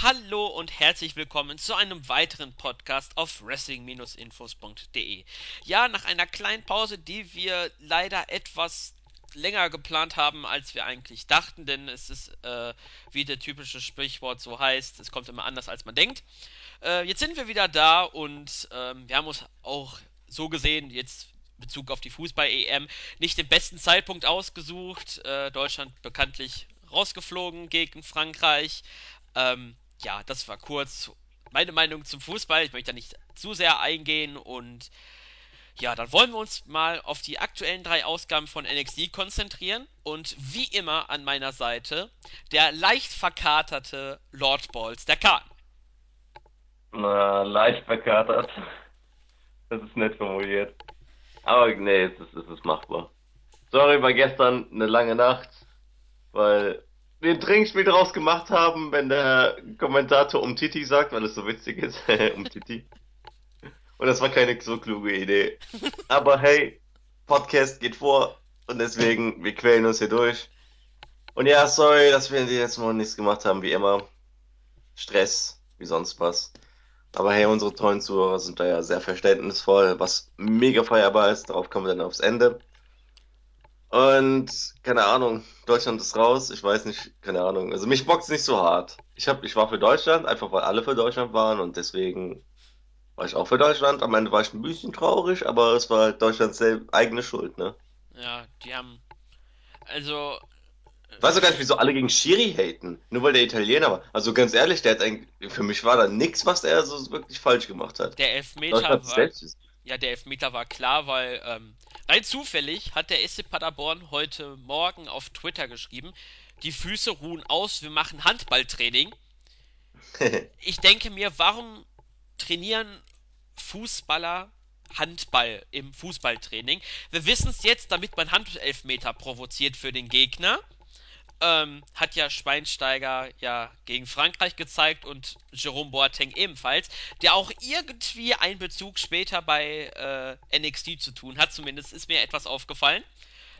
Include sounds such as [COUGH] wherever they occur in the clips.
Hallo und herzlich willkommen zu einem weiteren Podcast auf wrestling-infos.de. Ja, nach einer kleinen Pause, die wir leider etwas länger geplant haben, als wir eigentlich dachten, denn es ist, äh, wie der typische Sprichwort so heißt, es kommt immer anders, als man denkt. Äh, jetzt sind wir wieder da und ähm, wir haben uns auch so gesehen, jetzt Bezug auf die Fußball-EM, nicht den besten Zeitpunkt ausgesucht. Äh, Deutschland bekanntlich rausgeflogen gegen Frankreich. Ähm, ja, das war kurz meine Meinung zum Fußball. Ich möchte da nicht zu sehr eingehen und ja, dann wollen wir uns mal auf die aktuellen drei Ausgaben von NXT konzentrieren und wie immer an meiner Seite der leicht verkaterte Lord Balls, der Kahn. Na, leicht verkatert. Das ist nett formuliert. Aber nee, es ist, es ist machbar. Sorry, war gestern eine lange Nacht, weil ein Trinkspiel draus gemacht haben, wenn der Kommentator um Titi sagt, weil es so witzig ist, [LAUGHS] um Titi. Und das war keine so kluge Idee. Aber hey, Podcast geht vor und deswegen, wir quälen uns hier durch. Und ja, sorry, dass wir jetzt Mal nichts gemacht haben, wie immer. Stress, wie sonst was. Aber hey, unsere treuen Zuhörer sind da ja sehr verständnisvoll, was mega feierbar ist. Darauf kommen wir dann aufs Ende. Und keine Ahnung, Deutschland ist raus. Ich weiß nicht, keine Ahnung. Also mich bockt's nicht so hart. Ich hab, ich war für Deutschland, einfach weil alle für Deutschland waren und deswegen war ich auch für Deutschland. Am Ende war ich ein bisschen traurig, aber es war halt Deutschlands eigene Schuld, ne? Ja, die haben. Also. Ich weiß auch gar nicht, wieso alle gegen Schiri haten. Nur weil der Italiener war. Also ganz ehrlich, der hat eigentlich, für mich war da nichts, was er so wirklich falsch gemacht hat. Der Elfmeter war. Ja, der Elfmeter war klar, weil ähm, rein zufällig hat der SC Paderborn heute Morgen auf Twitter geschrieben, die Füße ruhen aus, wir machen Handballtraining. [LAUGHS] ich denke mir, warum trainieren Fußballer Handball im Fußballtraining? Wir wissen es jetzt, damit man Handelfmeter provoziert für den Gegner. Ähm, hat ja Schweinsteiger ja gegen Frankreich gezeigt und Jerome Boateng ebenfalls, der auch irgendwie einen Bezug später bei äh, NXT zu tun hat, zumindest ist mir etwas aufgefallen.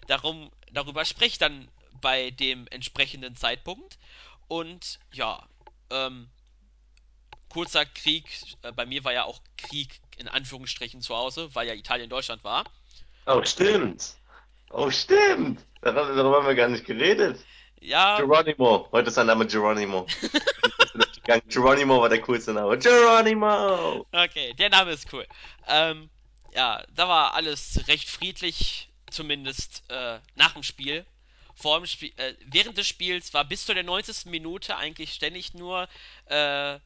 Darum, darüber spreche ich dann bei dem entsprechenden Zeitpunkt. Und ja, ähm, kurzer Krieg, äh, bei mir war ja auch Krieg in Anführungsstrichen zu Hause, weil ja Italien Deutschland war. Oh, stimmt. Oh, stimmt. Darüber haben wir gar nicht geredet. Ja. Geronimo. Heute ist sein Name Geronimo. [LAUGHS] Geronimo war der coolste Name. Geronimo! Okay, der Name ist cool. Ähm, ja, da war alles recht friedlich, zumindest äh, nach dem Spiel. Vor dem Spiel, äh, während des Spiels war bis zu der 90. Minute eigentlich ständig nur äh,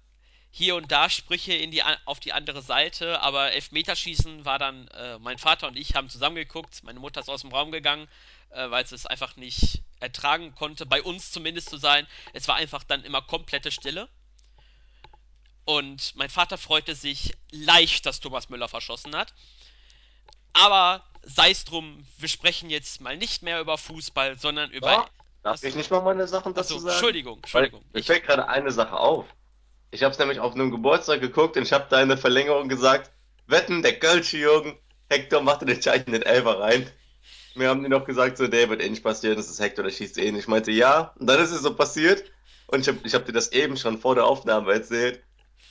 hier und da Sprüche in die, auf die andere Seite, aber Elfmeterschießen war dann, äh, mein Vater und ich haben zusammengeguckt, meine Mutter ist aus dem Raum gegangen, äh, weil sie es einfach nicht ertragen konnte, bei uns zumindest zu sein. Es war einfach dann immer komplette Stille. Und mein Vater freute sich leicht, dass Thomas Müller verschossen hat. Aber sei es drum, wir sprechen jetzt mal nicht mehr über Fußball, sondern über. Ja, darf ich nicht mal meine Sachen dazu sagen? Entschuldigung, Entschuldigung. Weil, mir fällt gerade eine Sache auf. Ich habe es nämlich auf einem Geburtstag geguckt und ich habe da in der Verlängerung gesagt, wetten, der Kölsche Jürgen, Hector macht den entscheidenden Elfer rein. Mir haben die noch gesagt, so, der wird eh nicht passieren, das ist Hector, der schießt eh nicht. Ich meinte, ja, und dann ist es so passiert. Und ich habe ich hab dir das eben schon vor der Aufnahme erzählt.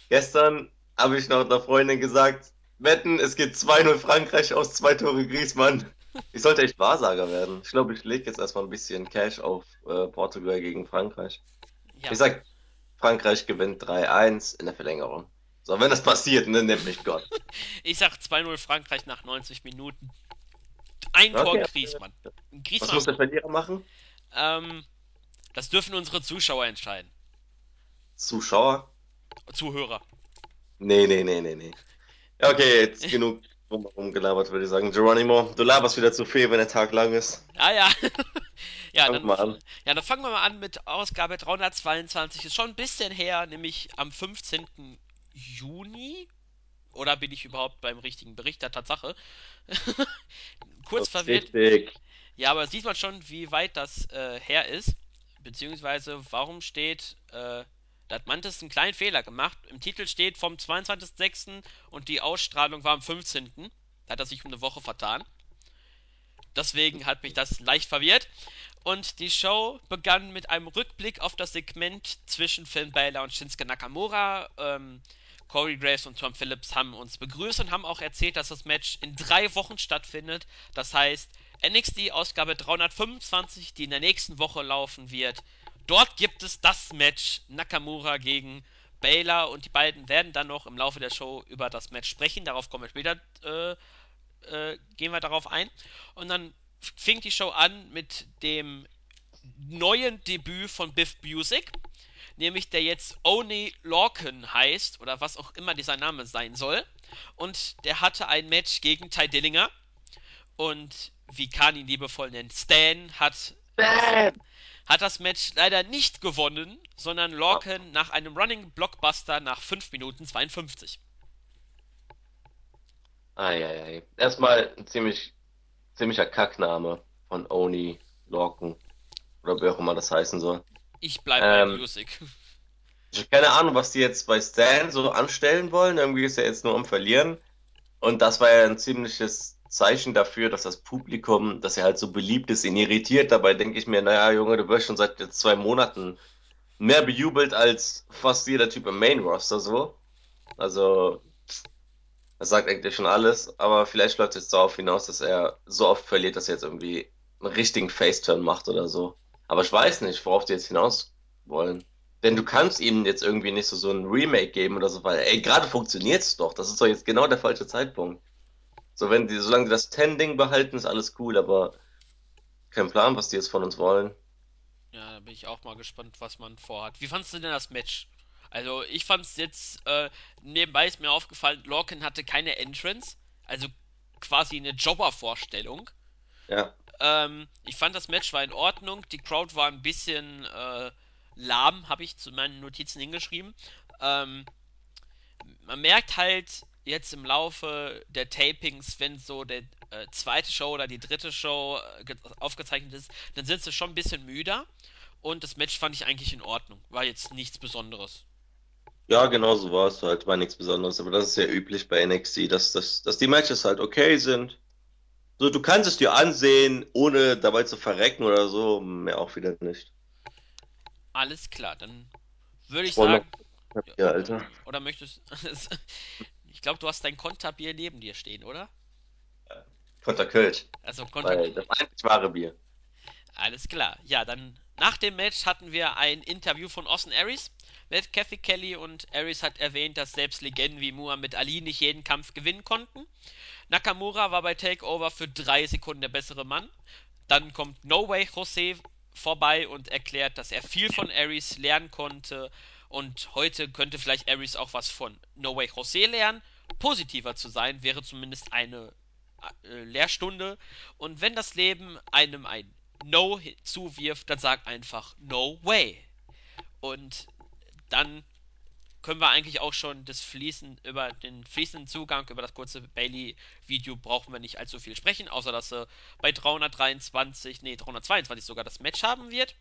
Gestern habe ich noch einer Freundin gesagt, wetten, es geht 2-0 Frankreich aus, zwei Tore Griezmann. Ich sollte echt Wahrsager werden. Ich glaube, ich lege jetzt erstmal ein bisschen Cash auf äh, Portugal gegen Frankreich. Ja. Ich sag, Frankreich gewinnt 3-1 in der Verlängerung. So, wenn das passiert, ne, nennt mich Gott. [LAUGHS] ich sag 2-0 Frankreich nach 90 Minuten. Ein okay. Tor Griezmann. Griezmann. Was muss der Verlierer machen? Ähm, das dürfen unsere Zuschauer entscheiden. Zuschauer? Zuhörer. Nee, nee, nee, nee, nee. Okay, jetzt [LAUGHS] genug rumgelabert, würde ich sagen. Geronimo, du laberst wieder zu viel, wenn der Tag lang ist. Ah ja. [LAUGHS] ja, dann, mal an. ja, dann fangen wir mal an mit Ausgabe 322. Ist schon ein bisschen her, nämlich am 15. Juni. Oder bin ich überhaupt beim richtigen Bericht der Tatsache? [LAUGHS] Kurz verwirrt. Richtig. Ja, aber sieht man schon, wie weit das äh, her ist. Beziehungsweise, warum steht, äh, da hat Mantis einen kleinen Fehler gemacht. Im Titel steht vom 22.06. und die Ausstrahlung war am 15. Da hat er sich um eine Woche vertan. Deswegen hat mich das leicht verwirrt. Und die Show begann mit einem Rückblick auf das Segment zwischen Finn Balor und Shinsuke Nakamura. Ähm, Corey Graves und Tom Phillips haben uns begrüßt und haben auch erzählt, dass das Match in drei Wochen stattfindet. Das heißt, NXT Ausgabe 325, die in der nächsten Woche laufen wird. Dort gibt es das Match Nakamura gegen Baylor und die beiden werden dann noch im Laufe der Show über das Match sprechen. Darauf kommen wir später, äh, äh, gehen wir darauf ein. Und dann fing die Show an mit dem neuen Debüt von Biff Music, nämlich der jetzt Oni Lorcan heißt oder was auch immer dieser Name sein soll. Und der hatte ein Match gegen Ty Dillinger. Und wie Khan ihn liebevoll nennt, Stan hat, Bam! hat das Match leider nicht gewonnen, sondern Lorcan nach einem Running Blockbuster nach 5 Minuten 52. Eieiei. Erstmal ein ziemlich, ziemlicher Kackname von Oni Lorcan. Oder wie auch immer das heißen soll. Ich bleibe bei Ähm, Music. ich [LAUGHS] habe keine Ahnung, was die jetzt bei Stan so anstellen wollen. Irgendwie ist er jetzt nur am Verlieren. Und das war ja ein ziemliches Zeichen dafür, dass das Publikum, dass er halt so beliebt ist, ihn irritiert. Dabei denke ich mir, naja, Junge, du wirst schon seit jetzt zwei Monaten mehr bejubelt als fast jeder Typ im Main Roster so. Also, das sagt eigentlich schon alles. Aber vielleicht läuft es jetzt darauf hinaus, dass er so oft verliert, dass er jetzt irgendwie einen richtigen Face-Turn macht oder so. Aber ich weiß nicht, worauf die jetzt hinaus wollen. Denn du kannst ihm jetzt irgendwie nicht so, so ein Remake geben oder so, weil, ey, gerade funktioniert's doch. Das ist doch jetzt genau der falsche Zeitpunkt. So, wenn die, solange die das Ten-Ding behalten, ist alles cool, aber kein Plan, was die jetzt von uns wollen. Ja, da bin ich auch mal gespannt, was man vorhat. Wie fandest du denn das Match? Also, ich fand es jetzt, äh, nebenbei ist mir aufgefallen, Lorcan hatte keine Entrance, also quasi eine Jobber-Vorstellung. Ja. Ähm, ich fand das Match war in Ordnung, die Crowd war ein bisschen äh, lahm, habe ich zu meinen Notizen hingeschrieben. Ähm, man merkt halt jetzt im Laufe der Tapings, wenn so der äh, zweite Show oder die dritte Show äh, ge- aufgezeichnet ist, dann sind sie schon ein bisschen müder. Und das Match fand ich eigentlich in Ordnung. War jetzt nichts Besonderes. Ja, genau so war es halt, war nichts Besonderes, aber das ist ja üblich bei NXT, dass, dass, dass die Matches halt okay sind. So, du kannst es dir ansehen, ohne dabei zu verrecken oder so, mehr auch wieder nicht. Alles klar, dann würde ich wollte sagen. noch, Ja, Alter, oder möchtest. [LAUGHS] ich glaube, du hast dein Konterbier neben dir stehen, oder? Konterkölsch, Also Konter. weil das einzig wahre Bier. Alles klar. Ja, dann nach dem Match hatten wir ein Interview von Austin Aries mit Kathy Kelly und Aries hat erwähnt, dass selbst Legenden wie Muhammad Ali nicht jeden Kampf gewinnen konnten. Nakamura war bei Takeover für drei Sekunden der bessere Mann. Dann kommt No Way Jose vorbei und erklärt, dass er viel von Aries lernen konnte und heute könnte vielleicht Aries auch was von No Way Jose lernen. Positiver zu sein wäre zumindest eine äh, Lehrstunde und wenn das Leben einem ein No zuwirft, dann sag einfach No way. Und dann können wir eigentlich auch schon das Fließen über den fließenden Zugang über das kurze Bailey-Video brauchen wir nicht allzu viel sprechen, außer dass er bei 323, nee 322 sogar das Match haben wird.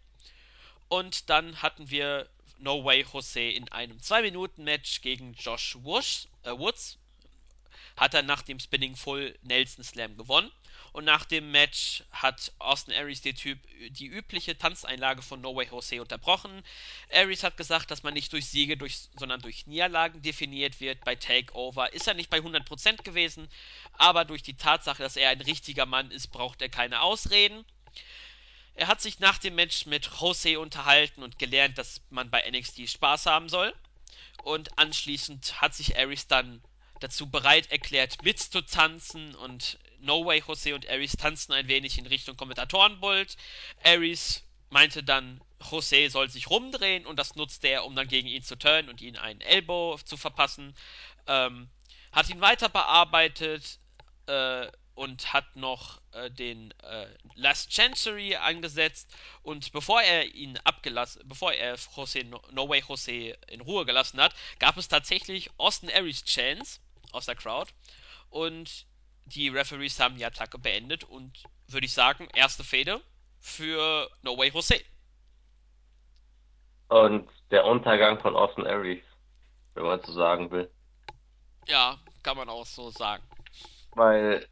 Und dann hatten wir No Way Jose in einem 2-Minuten-Match gegen Josh Woods, äh, Woods hat er nach dem Spinning Full Nelson Slam gewonnen. Und nach dem Match hat Austin Aries der Typ die übliche Tanzeinlage von No Way Jose unterbrochen. Aries hat gesagt, dass man nicht durch Siege, durch, sondern durch Niederlagen definiert wird. Bei Takeover ist er nicht bei 100% gewesen, aber durch die Tatsache, dass er ein richtiger Mann ist, braucht er keine Ausreden. Er hat sich nach dem Match mit Jose unterhalten und gelernt, dass man bei NXT Spaß haben soll. Und anschließend hat sich Aries dann dazu bereit erklärt, mitzutanzen und No Way Jose und Aries tanzen ein wenig in Richtung Kommentatorenpult. Aries meinte dann, Jose soll sich rumdrehen und das nutzte er, um dann gegen ihn zu turnen und ihn einen Elbow zu verpassen. Ähm, hat ihn weiter bearbeitet äh, und hat noch äh, den äh, Last Chancery angesetzt und bevor er ihn abgelassen, bevor er Jose, no, no Way Jose in Ruhe gelassen hat, gab es tatsächlich Austin Aries Chance aus der Crowd und die Referees haben die Attacke beendet und würde ich sagen, erste Fehde für No Way Jose. Und der Untergang von Austin Aries, wenn man so sagen will. Ja, kann man auch so sagen. Weil,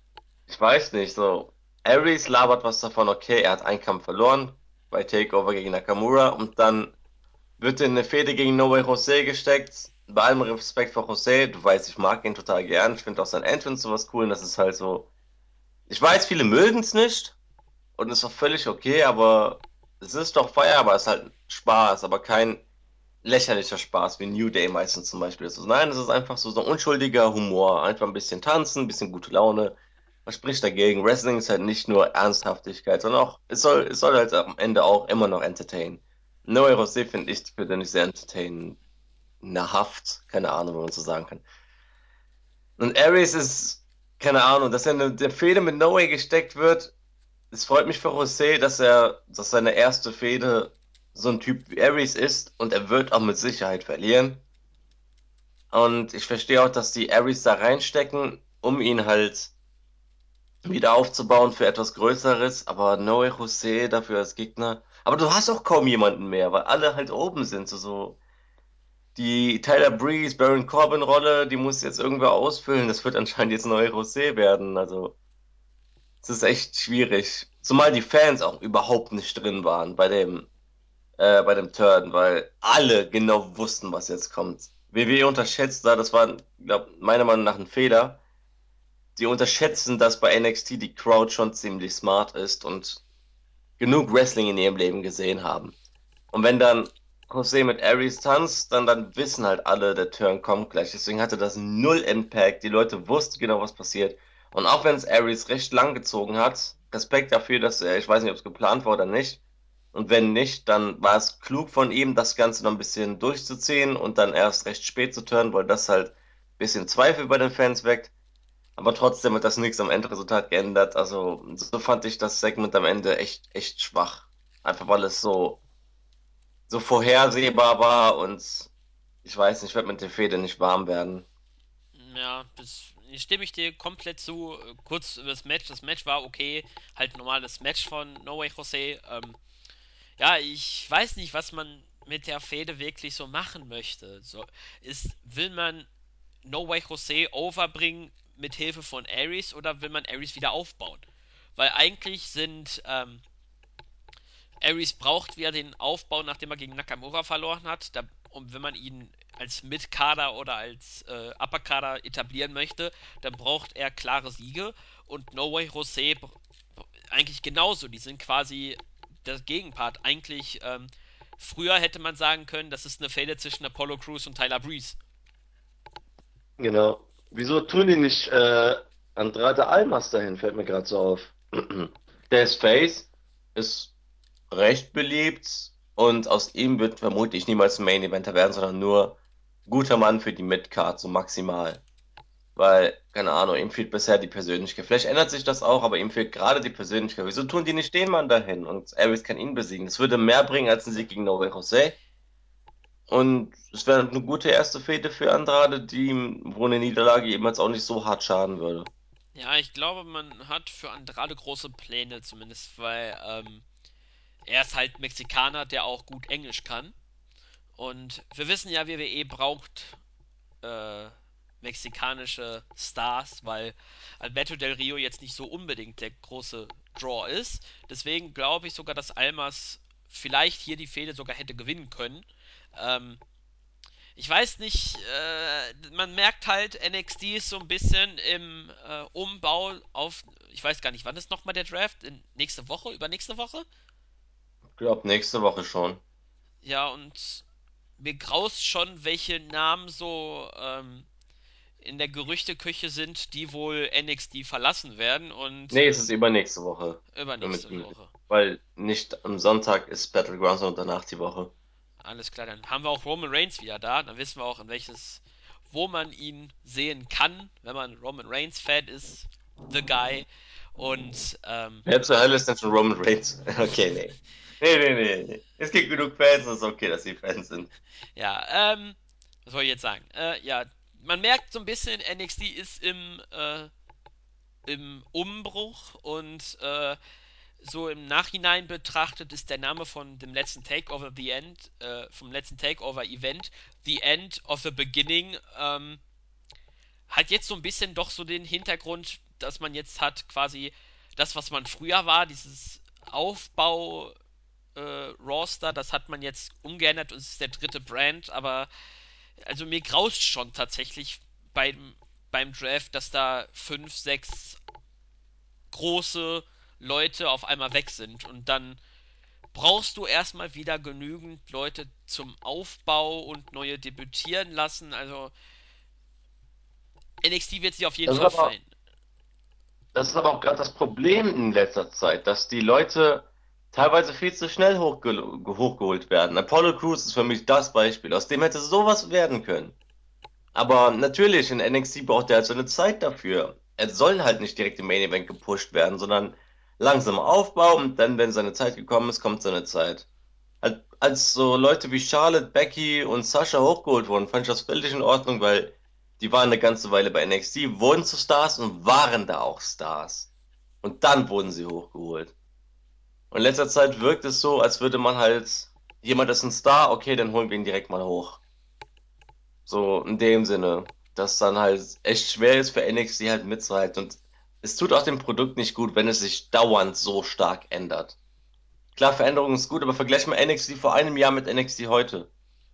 ich weiß nicht, so, Aries labert was davon, okay, er hat einen Kampf verloren, bei Takeover gegen Nakamura und dann wird in eine Fehde gegen No Way Jose gesteckt. Bei allem Respekt vor Jose, du weißt, ich mag ihn total gern. Ich finde auch sein Entrance sowas cool und das ist halt so. Ich weiß, viele mögen es nicht und ist auch völlig okay, aber es ist doch Feier, es ist halt Spaß, aber kein lächerlicher Spaß wie New Day meistens zum Beispiel ist. Nein, es ist einfach so, so ein unschuldiger Humor. Einfach ein bisschen tanzen, ein bisschen gute Laune. Was spricht dagegen? Wrestling ist halt nicht nur Ernsthaftigkeit, sondern auch, es soll, es soll halt am Ende auch immer noch entertainen. Noe Rosé finde ich persönlich sehr entertainend. Nahrhaft, keine Ahnung, wie man so sagen kann. Und Aries ist, keine Ahnung, dass er in der Fehde mit No Way gesteckt wird. Es freut mich für José, dass er, dass seine erste Fehde so ein Typ wie Aries ist und er wird auch mit Sicherheit verlieren. Und ich verstehe auch, dass die Aries da reinstecken, um ihn halt wieder aufzubauen für etwas Größeres, aber Noe José dafür als Gegner. Aber du hast auch kaum jemanden mehr, weil alle halt oben sind. So, so die Tyler Breeze, Baron Corbin Rolle, die muss jetzt irgendwer ausfüllen. Das wird anscheinend jetzt Noe José werden. Also, es ist echt schwierig. Zumal die Fans auch überhaupt nicht drin waren bei dem, äh, bei dem Turn, weil alle genau wussten, was jetzt kommt. WWE unterschätzt da, das war, glaub, meiner Meinung nach ein Fehler die unterschätzen, dass bei NXT die Crowd schon ziemlich smart ist und genug Wrestling in ihrem Leben gesehen haben. Und wenn dann Jose mit Aries tanzt, dann, dann wissen halt alle, der Turn kommt gleich. Deswegen hatte das null Impact. Die Leute wussten genau, was passiert. Und auch wenn es Aries recht lang gezogen hat, Respekt dafür, dass er, ich weiß nicht, ob es geplant war oder nicht. Und wenn nicht, dann war es klug von ihm, das Ganze noch ein bisschen durchzuziehen und dann erst recht spät zu turnen, weil das halt ein bisschen Zweifel bei den Fans weckt. Aber trotzdem hat das nichts am Endresultat geändert. Also, so fand ich das Segment am Ende echt, echt schwach. Einfach weil es so, so vorhersehbar war und ich weiß nicht, ich werde mit der Fehde nicht warm werden. Ja, das stimme ich dir komplett zu. Kurz über das Match. Das Match war okay. Halt normales Match von No Way Jose. Ähm, ja, ich weiß nicht, was man mit der Fehde wirklich so machen möchte. So, ist, will man No Way Jose overbringen mit Hilfe von Ares oder will man Ares wieder aufbauen? Weil eigentlich sind ähm, Ares braucht wieder den Aufbau, nachdem er gegen Nakamura verloren hat. Da, und wenn man ihn als Mid-Kader oder als äh, Upper-Kader etablieren möchte, dann braucht er klare Siege. Und No Way Jose eigentlich genauso. Die sind quasi der Gegenpart. Eigentlich, ähm, früher hätte man sagen können, das ist eine Fehde zwischen Apollo Crews und Tyler Breeze. Genau. Wieso tun die nicht äh, Andrade Almas dahin? Fällt mir gerade so auf. [CLEARS THROAT] Der ist Face, ist recht beliebt und aus ihm wird vermutlich niemals ein Main Eventer werden, sondern nur guter Mann für die Midcard, so maximal. Weil, keine Ahnung, ihm fehlt bisher die Persönlichkeit. Vielleicht ändert sich das auch, aber ihm fehlt gerade die Persönlichkeit. Wieso tun die nicht den Mann dahin? Und Aries kann ihn besiegen. Das würde mehr bringen als ein Sieg gegen No Way Jose. Und es wäre eine gute erste Fehde für Andrade, die ihm, wo eine Niederlage jemals auch nicht so hart schaden würde. Ja, ich glaube, man hat für Andrade große Pläne, zumindest, weil ähm, er ist halt Mexikaner, der auch gut Englisch kann. Und wir wissen ja, WWE braucht äh, mexikanische Stars, weil Alberto Del Rio jetzt nicht so unbedingt der große Draw ist. Deswegen glaube ich sogar, dass Almas vielleicht hier die Fehde sogar hätte gewinnen können. Ähm, ich weiß nicht, äh, man merkt halt, NXT ist so ein bisschen im äh, Umbau auf, ich weiß gar nicht, wann ist nochmal der Draft? In nächste Woche? Übernächste Woche? Ich glaube, nächste Woche schon. Ja, und mir graust schon, welche Namen so ähm, in der Gerüchteküche sind, die wohl NXT verlassen werden und Nee, es ist übernächste Woche. Damit, übernächste Woche. weil nicht am Sonntag ist Battlegrounds und danach die Woche. Alles klar, dann haben wir auch Roman Reigns wieder da. Dann wissen wir auch, in welches, wo man ihn sehen kann, wenn man Roman Reigns Fan ist. The Guy. Und ähm, Wer zur Hölle ist denn schon Roman Reigns? [LAUGHS] Okay, nee. Nee, nee, nee. Es gibt genug Fans, es ist okay, dass sie Fans sind. ja, ähm, was soll ich jetzt sagen? Äh, ja, man merkt so ein bisschen, NXT ist im, äh, im Umbruch und äh, so im Nachhinein betrachtet ist der Name von dem letzten Takeover The End, äh, vom letzten Takeover Event, The End of the Beginning, ähm, hat jetzt so ein bisschen doch so den Hintergrund, dass man jetzt hat quasi das, was man früher war, dieses Aufbau äh, Roster. Das hat man jetzt umgeändert und es ist der dritte Brand, aber also mir graust schon tatsächlich beim, beim Draft, dass da fünf, sechs große Leute auf einmal weg sind und dann brauchst du erstmal wieder genügend Leute zum Aufbau und neue debütieren lassen. Also NXT wird sich auf jeden Das Fall aber, fallen. das ist aber auch gerade das Problem in letzter Zeit, dass die Leute teilweise viel zu schnell hochge hochgeholt werden. Apollo Crews ist für mich das Beispiel. Aus dem hätte sowas werden können. Aber natürlich, in NXT braucht er halt so eine Zeit dafür. Er soll halt nicht direkt im Main Event gepusht werden, sondern langsam aufbauen und dann, wenn seine Zeit gekommen ist, kommt seine Zeit. Als so Leute wie Charlotte, Becky und Sasha hochgeholt wurden, fand ich das völlig in Ordnung, weil die waren eine ganze Weile bei NXT, wurden zu Stars und waren da auch Stars. Und dann wurden sie hochgeholt. Und in letzter Zeit wirkt es so, als würde man halt, jemand ist ein Star, okay, dann holen wir ihn direkt mal hoch. So in dem Sinne, dass dann halt echt schwer ist für NXT halt mitzuhalten. Und es tut auch dem Produkt nicht gut, wenn es sich dauernd so stark ändert. Klar, Veränderung ist gut, aber vergleich mal NXT vor einem Jahr mit NXT heute.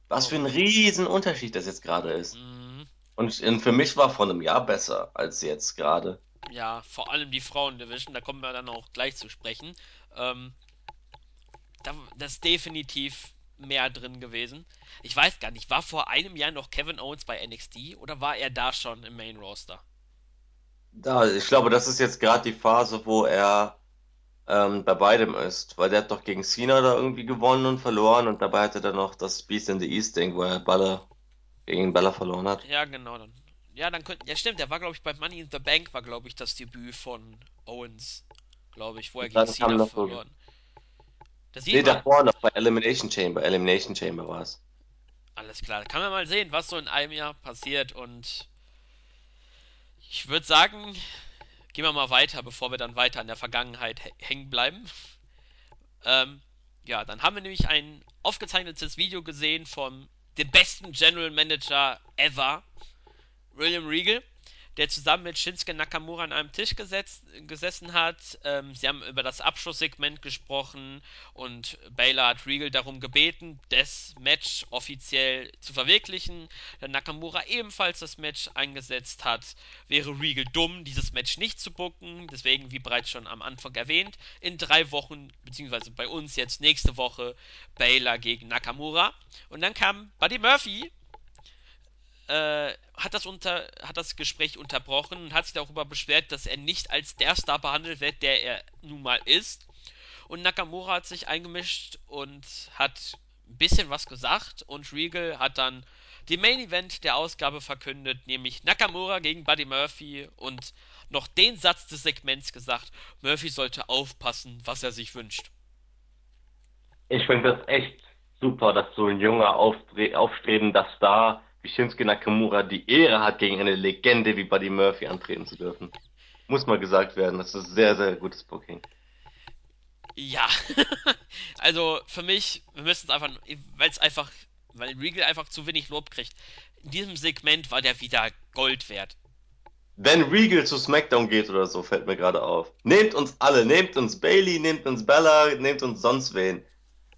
Was für ein riesen Unterschied das jetzt gerade ist. Mhm. Und für mich war vor einem Jahr besser als jetzt gerade. Ja, vor allem die Frauen-Division, da kommen wir dann auch gleich zu sprechen. Ähm, da, das ist definitiv mehr drin gewesen. Ich weiß gar nicht, war vor einem Jahr noch Kevin Owens bei NXT oder war er da schon im Main Roster? Da, ich glaube, das ist jetzt gerade die Phase, wo er ähm, bei beidem ist, weil der hat doch gegen Cena da irgendwie gewonnen und verloren und dabei hatte er noch das Beast in the East Ding, wo er Balor gegen Balor verloren hat. Ja, genau dann. Ja, dann könnten. Ja, stimmt, der war, glaube ich, bei Money in the Bank, war, glaube ich, das Debüt von Owens, glaube ich, wo er Und gegen Cena verloren. Da sieht nee, man, davor noch bei Elimination Chamber, Elimination Chamber war es. alles klar, da kann man mal sehen, was so in einem Jahr passiert und ich würde sagen, gehen wir mal weiter, bevor wir dann weiter an der Vergangenheit hängen bleiben. Ähm, ja, dann haben wir nämlich ein aufgezeichnetes Video gesehen vom dem besten General Manager ever, William Regal, der zusammen mit Shinsuke Nakamura an einem Tisch gesetzt, gesessen hat. Ähm, sie haben über das Abschlusssegment gesprochen und Baylor hat Regal darum gebeten, das Match offiziell zu verwirklichen. Da Nakamura ebenfalls das Match eingesetzt hat, wäre Regal dumm, dieses Match nicht zu bucken. Deswegen, wie bereits schon am Anfang erwähnt, in drei Wochen, beziehungsweise bei uns jetzt nächste Woche, Baylor gegen Nakamura. Und dann kam Buddy Murphy äh, hat, das unter, hat das Gespräch unterbrochen und hat sich darüber beschwert, dass er nicht als der Star behandelt wird, der er nun mal ist. Und Nakamura hat sich eingemischt und hat ein bisschen was gesagt und Regal hat dann den Main Event der Ausgabe verkündet, nämlich Nakamura gegen Buddy Murphy und noch den Satz des Segments gesagt, Murphy sollte aufpassen, was er sich wünscht. Ich finde das echt super, dass so ein junger, aufstre aufstrebender Star Shinsuke Nakamura die Ehre hat, gegen eine Legende wie Buddy Murphy antreten zu dürfen. Muss mal gesagt werden, das ist sehr, sehr gutes Booking. Ja, [LAUGHS] also für mich, wir müssen es einfach, weil es einfach, weil Regal einfach zu wenig Lob kriegt. In diesem Segment war der wieder Gold wert. Wenn Regal zu SmackDown geht oder so, fällt mir gerade auf. Nehmt uns alle, nehmt uns Bailey, nehmt uns Bella, nehmt uns sonst wen.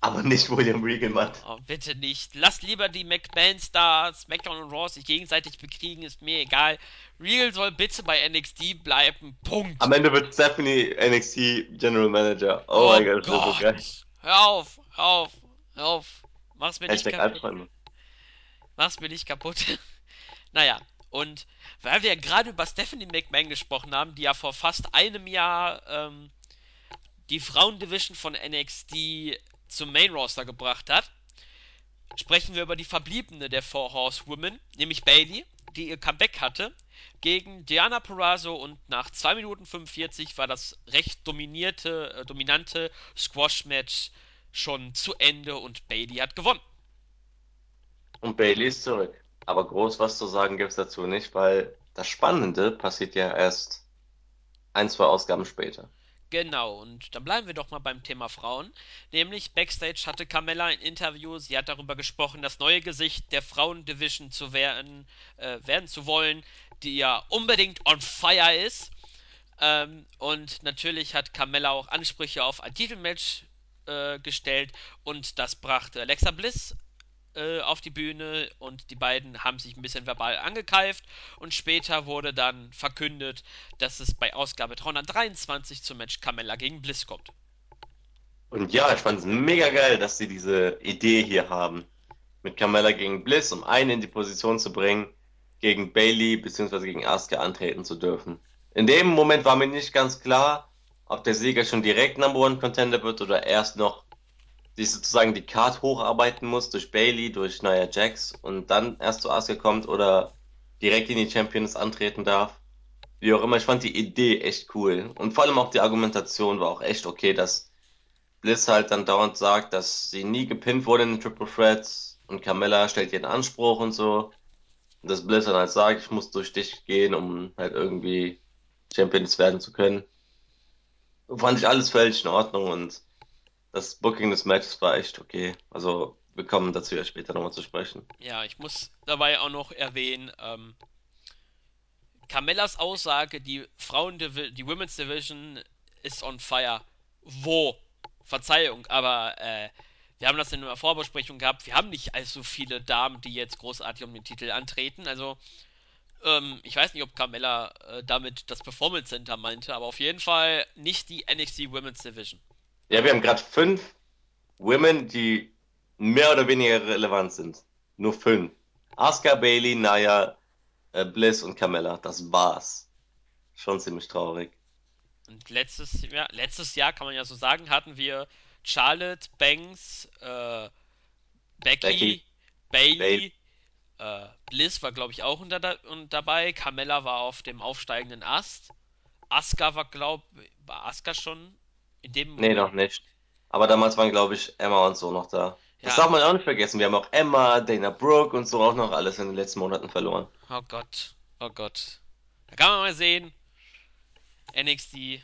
Aber nicht William Regal, Mann. Oh, bitte nicht. Lass lieber die McMahon-Stars, SmackDown und Raw sich gegenseitig bekriegen, ist mir egal. Regal soll bitte bei NXT bleiben. Punkt. Am Ende wird Stephanie NXT General Manager. Oh, Oh mein Gott, das ist so geil. Hör auf, hör auf, hör auf. Mach's mir nicht Hashtag kaputt. Albträume. Mach's mir nicht kaputt. [LAUGHS] naja, und weil wir ja gerade über Stephanie McMahon gesprochen haben, die ja vor fast einem Jahr ähm, die Frauendivision von NXT zum Main Roster gebracht hat, sprechen wir über die Verbliebene der Four Horsewomen, nämlich Bailey, die ihr Comeback hatte, gegen Diana Perazzo und nach 2 Minuten 45 war das recht dominierte, äh, dominante Squash-Match schon zu Ende und Bailey hat gewonnen. Und Bailey ist zurück. Aber groß was zu sagen gibt's dazu nicht, weil das Spannende passiert ja erst ein, zwei Ausgaben später. Genau, und dann bleiben wir doch mal beim Thema Frauen. Nämlich Backstage hatte Carmella ein Interview, sie hat darüber gesprochen, das neue Gesicht der Frauendivision zu werden, äh, werden zu wollen, die ja unbedingt on fire ist. Ähm, und natürlich hat Carmella auch Ansprüche auf ein Titelmatch äh, gestellt und das brachte Alexa Bliss äh, auf die Bühne und die beiden haben sich ein bisschen verbal angekeift und später wurde dann verkündet, dass es bei Ausgabe 323 zum Match Carmella gegen Bliss kommt. Und ja, ich fand es mega geil, dass sie diese Idee hier haben. Mit Carmella gegen Bliss, um einen in die Position zu bringen, gegen Bailey bzw. gegen Asuka antreten zu dürfen. In dem Moment war mir nicht ganz klar, ob der Sieger schon direkt Number One Contender wird oder erst noch sich sozusagen die Card hocharbeiten muss durch Bailey, durch Nia Jax und dann erst zu Asuka kommt oder direkt in die Champions antreten darf. Wie auch immer, ich fand die Idee echt cool. Und vor allem auch die Argumentation war auch echt okay, dass Bliss halt dann dauernd sagt, dass sie nie gepinnt wurde in den Triple Threats und Carmella stellt ihren Anspruch und so. Und dass Bliss dann halt sagt, ich muss durch dich gehen, um halt irgendwie Champions werden zu können. Fand ich alles völlig in Ordnung und das Booking des Matches war echt okay. Also wir kommen dazu ja später nochmal zu sprechen. Ja, ich muss dabei auch noch erwähnen, ähm, Carmellas Aussage, die Frauen die Women's Division ist on fire. Wo? Verzeihung, aber äh, wir haben das in einer Vorbesprechung gehabt. Wir haben nicht allzu viele Damen, die jetzt großartig um den Titel antreten. Also ähm, ich weiß nicht, ob Carmella äh, damit das Performance Center meinte, aber auf jeden Fall nicht die NXT Women's Division. Ja, wir haben gerade fünf Women, die mehr oder weniger relevant sind. Nur fünf. Asuka, Bailey, Naya, äh, Bliss und Carmella. Das war's. Schon ziemlich traurig. Und letztes Jahr, letztes Jahr kann man ja so sagen, hatten wir Charlotte, Banks, äh, Becky, Becky, Bailey, äh, Bliss war, glaube ich, auch unter und dabei. Carmella war auf dem aufsteigenden Ast. Asuka war, glaube war Asuka schon in dem Moment? Nee, noch nicht. Aber damals waren, glaube ich, Emma und so noch da. Ja. Das darf man auch nicht vergessen. Wir haben auch Emma, Dana Brooke und so auch noch alles in den letzten Monaten verloren. Oh Gott, oh Gott. Da kann man mal sehen. NXT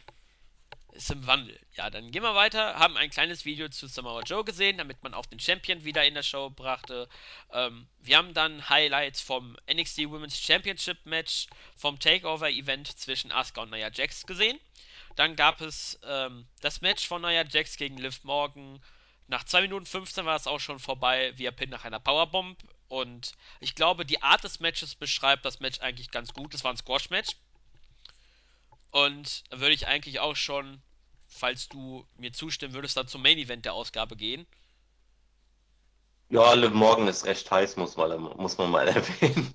ist im Wandel. Ja, dann gehen wir weiter. Haben ein kleines Video zu Samoa Joe gesehen, damit man auch den Champion wieder in der Show brachte. Ähm, wir haben dann Highlights vom NXT Women's Championship Match vom Takeover Event zwischen Asuka und Nia Jax gesehen. Dann gab es ähm, das Match von Nia Jax gegen Liv Morgan. Nach 2 Minuten 15 war es auch schon vorbei via Pin nach einer Powerbomb. Und ich glaube, die Art des Matches beschreibt das Match eigentlich ganz gut. Es war ein Squash-Match. Und da würde ich eigentlich auch schon, falls du mir zustimmen würdest, dann zum Main Event der Ausgabe gehen. Ja, Liv Morgan ist recht heiß, muss man, muss man mal [LAUGHS] erwähnen.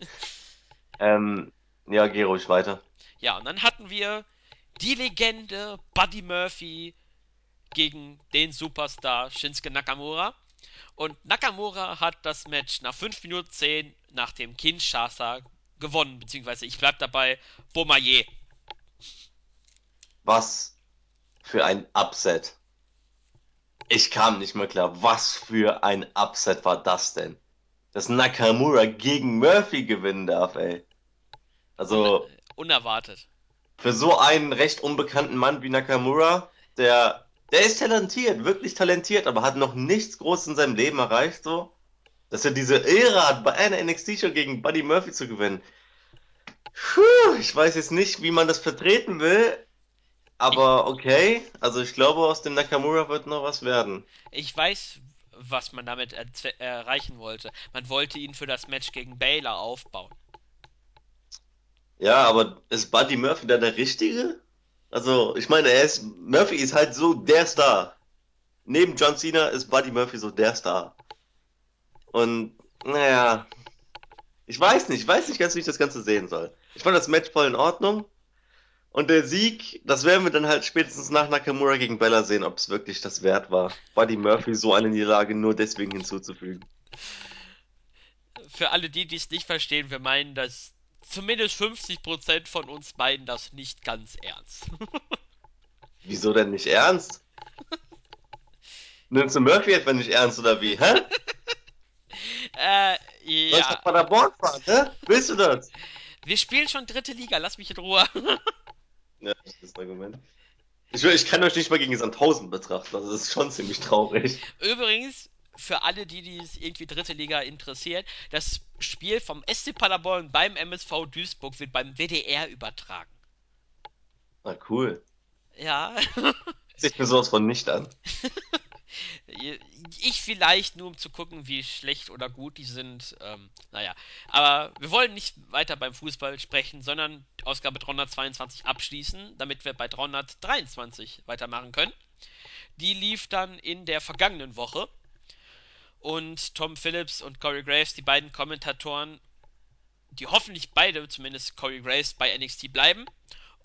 ähm, ja, geh ruhig weiter. Ja, und dann hatten wir die Legende Buddy Murphy gegen den Superstar Shinsuke Nakamura. Und Nakamura hat das Match nach 5 Minuten 10 nach dem Kinshasa gewonnen, beziehungsweise ich bleib dabei, Bomaye. Was für ein Upset. Ich kam nicht mehr klar. Was für ein Upset war das denn? Dass Nakamura gegen Murphy gewinnen darf, ey. Also. Unerwartet für so einen recht unbekannten Mann wie Nakamura, der, der ist talentiert, wirklich talentiert, aber hat noch nichts Großes in seinem Leben erreicht, so, dass er diese Ehre hat, bei einer NXT-Show gegen Buddy Murphy zu gewinnen. Puh, ich weiß jetzt nicht, wie man das vertreten will, aber okay. Also ich glaube, aus dem Nakamura wird noch was werden. Ich weiß, was man damit erreichen wollte. Man wollte ihn für das Match gegen Baylor aufbauen. Ja, aber ist Buddy Murphy da der Richtige? Also, ich meine, er ist, Murphy ist halt so der Star. Neben John Cena ist Buddy Murphy so der Star. Und, naja, ich weiß nicht, ich weiß nicht ganz, wie ich das Ganze sehen soll. Ich fand das Match voll in Ordnung. Und der Sieg, das werden wir dann halt spätestens nach Nakamura gegen Bella sehen, ob es wirklich das wert war, Buddy Murphy so eine Niederlage nur deswegen hinzuzufügen. Für alle die, die es nicht verstehen, wir meinen, dass zumindest 50% von uns meinen das nicht ganz ernst. [LAUGHS] Wieso denn nicht ernst? Nimmst du Murphy etwa nicht ernst oder wie, hä? [LAUGHS] äh, ja. Soll ich nach Paderborn fahren, hä? Willst du das? Wir spielen schon dritte Liga, lass mich in Ruhe. [LAUGHS] ja, das ist ein Argument. Ich, ich kann euch nicht mal gegen Sandhausen betrachten, also das ist schon ziemlich traurig. Übrigens, für alle, die, die es irgendwie dritte Liga interessiert, das Spiel vom SC Paderborn beim MSV Duisburg wird beim WDR übertragen. Ah, cool. Ja. [LAUGHS] Sieht mir sowas von nicht an. [LAUGHS] Ich vielleicht nur, um zu gucken, wie schlecht oder gut die sind. Ähm, naja, aber wir wollen nicht weiter beim Fußball sprechen, sondern Ausgabe 322 abschließen, damit wir bei 323 weitermachen können. Die lief dann in der vergangenen Woche. Und Tom Phillips und Corey Graves, die beiden Kommentatoren, die hoffentlich beide, zumindest Corey Graves, bei NXT bleiben.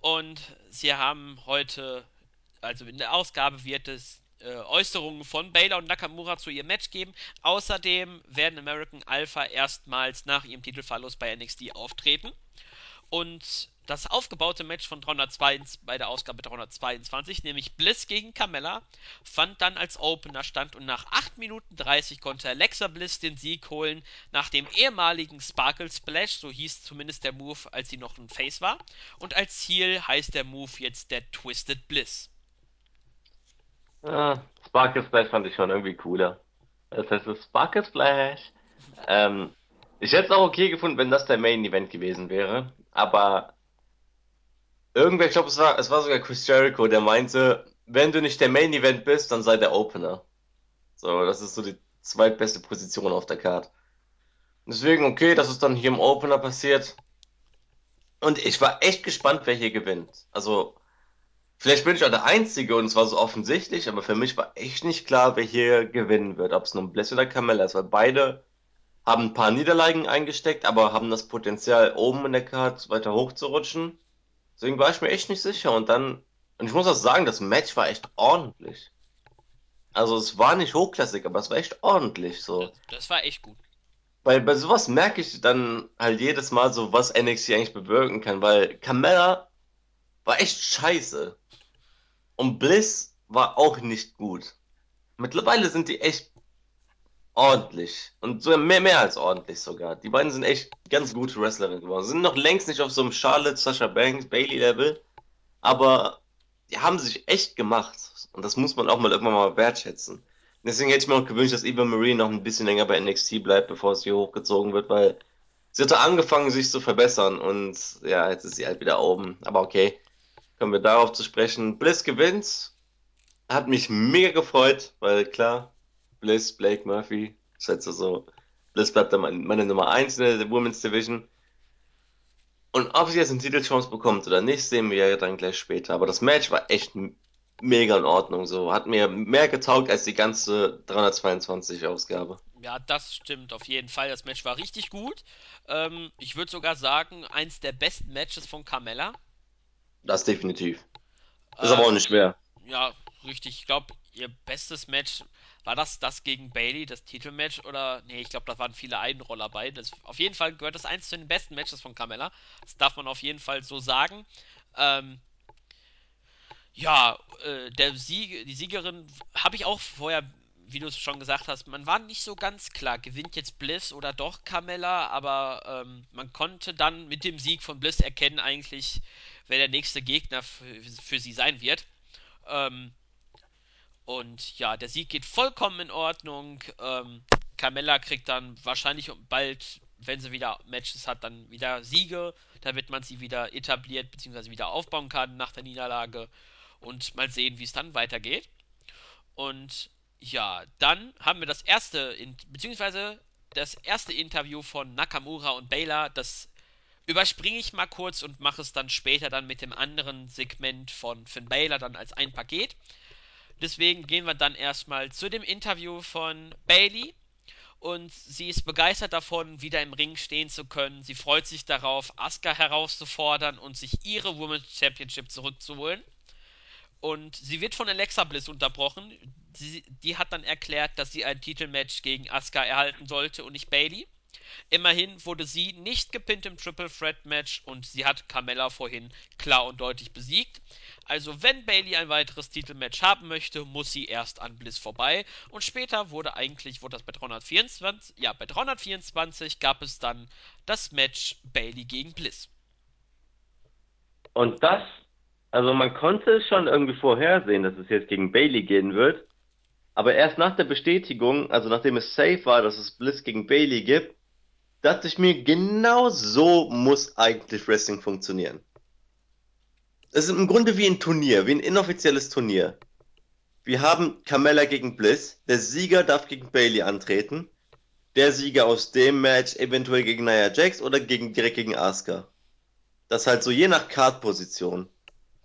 Und sie haben heute, also in der Ausgabe wird es äh, Äußerungen von Baylor und Nakamura zu ihrem Match geben. Außerdem werden American Alpha erstmals nach ihrem Titelverlust bei NXT auftreten. Und das aufgebaute Match von 322, bei der Ausgabe 322, nämlich Bliss gegen Carmella, fand dann als Opener stand und nach 8 Minuten 30 konnte Alexa Bliss den Sieg holen nach dem ehemaligen Sparkle Splash, so hieß zumindest der Move, als sie noch ein Face war. Und als Ziel heißt der Move jetzt der Twisted Bliss. Ah, Sparkle Splash fand ich schon irgendwie cooler. Das heißt Sparkle Splash. Ähm, ich hätte es auch okay gefunden, wenn das der Main Event gewesen wäre. Aber irgendwer, ich glaube, es war, es war sogar Chris Jericho, der meinte, wenn du nicht der Main Event bist, dann sei der Opener. So, das ist so die zweitbeste Position auf der Card. Deswegen, okay, dass es dann hier im Opener passiert. Und ich war echt gespannt, wer hier gewinnt. Also, vielleicht bin ich auch der Einzige und es war so offensichtlich, aber für mich war echt nicht klar, wer hier gewinnen wird. Ob es nun Bliss oder Carmella ist, weil beide haben ein paar Niederlagen eingesteckt, aber haben das Potenzial, oben in der Card weiter hochzurutschen. Deswegen war ich mir echt nicht sicher. Und dann, und ich muss auch sagen, das Match war echt ordentlich. Also es war nicht hochklassig, aber es war echt ordentlich so. Das, das war echt gut. Weil bei sowas merke ich dann halt jedes Mal so, was NXT eigentlich bewirken kann, weil Carmella war echt scheiße. Und Bliss war auch nicht gut. Mittlerweile sind die echt ordentlich. Und sogar mehr, mehr als ordentlich sogar. Die beiden sind echt ganz gute Wrestlerinnen geworden. Sind noch längst nicht auf so einem Charlotte, Sasha Banks, Bailey Level. Aber die haben sich echt gemacht. Und das muss man auch mal irgendwann mal wertschätzen. Deswegen hätte ich mir auch gewünscht, dass Eva Marie noch ein bisschen länger bei NXT bleibt, bevor sie hochgezogen wird, weil sie hatte angefangen, sich zu verbessern. Und ja, jetzt ist sie halt wieder oben. Aber okay, kommen wir darauf zu sprechen. Bliss gewinnt. Hat mich mega gefreut, weil klar, Bliss, Blake Murphy. Ich schätze so, Bliss bleibt dann meine Nummer 1 in der Women's Division. Und ob sie jetzt eine Titelchance bekommt oder nicht, sehen wir ja dann gleich später. Aber das Match war echt mega in Ordnung. So hat mir mehr getaugt als die ganze 322 Ausgabe. Ja, das stimmt auf jeden Fall. Das Match war richtig gut. Ähm, ich würde sogar sagen, eins der besten Matches von Carmella. Das definitiv. Ist ähm, aber auch nicht schwer. Ja, richtig. Ich glaube, ihr bestes Match war das das gegen Bailey, das Titelmatch? Oder, nee, ich glaube, da waren viele Einroller bei. Das, auf jeden Fall gehört das eins zu den besten Matches von Carmella. Das darf man auf jeden Fall so sagen. Ähm, ja, äh, der Sieg, die Siegerin habe ich auch vorher, wie du es schon gesagt hast, man war nicht so ganz klar, gewinnt jetzt Bliss oder doch Carmella, aber ähm, man konnte dann mit dem Sieg von Bliss erkennen eigentlich, wer der nächste Gegner für sie sein wird. Ähm, und ja, der Sieg geht vollkommen in Ordnung. Ähm, Carmella kriegt dann wahrscheinlich bald, wenn sie wieder Matches hat, dann wieder Siege, damit man sie wieder etabliert bzw. wieder aufbauen kann nach der Niederlage. Und mal sehen, wie es dann weitergeht. Und ja, dann haben wir das erste, beziehungsweise das erste Interview von Nakamura und Baylor. Das überspringe ich mal kurz und mache es dann später dann mit dem anderen Segment von Finn Baylor dann als ein Paket. Deswegen gehen wir dann erstmal zu dem Interview von Bailey. Und sie ist begeistert davon, wieder im Ring stehen zu können. Sie freut sich darauf, Asuka herauszufordern und sich ihre Women's Championship zurückzuholen. Und sie wird von Alexa Bliss unterbrochen. Sie, die hat dann erklärt, dass sie ein Titelmatch gegen Asuka erhalten sollte und nicht Bailey. Immerhin wurde sie nicht gepinnt im Triple Threat Match und sie hat Carmella vorhin klar und deutlich besiegt. Also wenn Bailey ein weiteres Titelmatch haben möchte, muss sie erst an Bliss vorbei. Und später wurde eigentlich, wurde das bei 324, ja, bei 324 gab es dann das Match Bailey gegen Bliss. Und das, also man konnte schon irgendwie vorhersehen, dass es jetzt gegen Bailey gehen wird. Aber erst nach der Bestätigung, also nachdem es safe war, dass es Bliss gegen Bailey gibt, dachte ich mir, genau so muss eigentlich Wrestling funktionieren. Es ist im Grunde wie ein Turnier, wie ein inoffizielles Turnier. wir haben Carmella gegen Bliss. Der Sieger darf gegen Bailey antreten. Der Sieger aus dem Match eventuell gegen Nia Jax oder gegen, direkt gegen Asuka. Das halt so je nach Kartposition.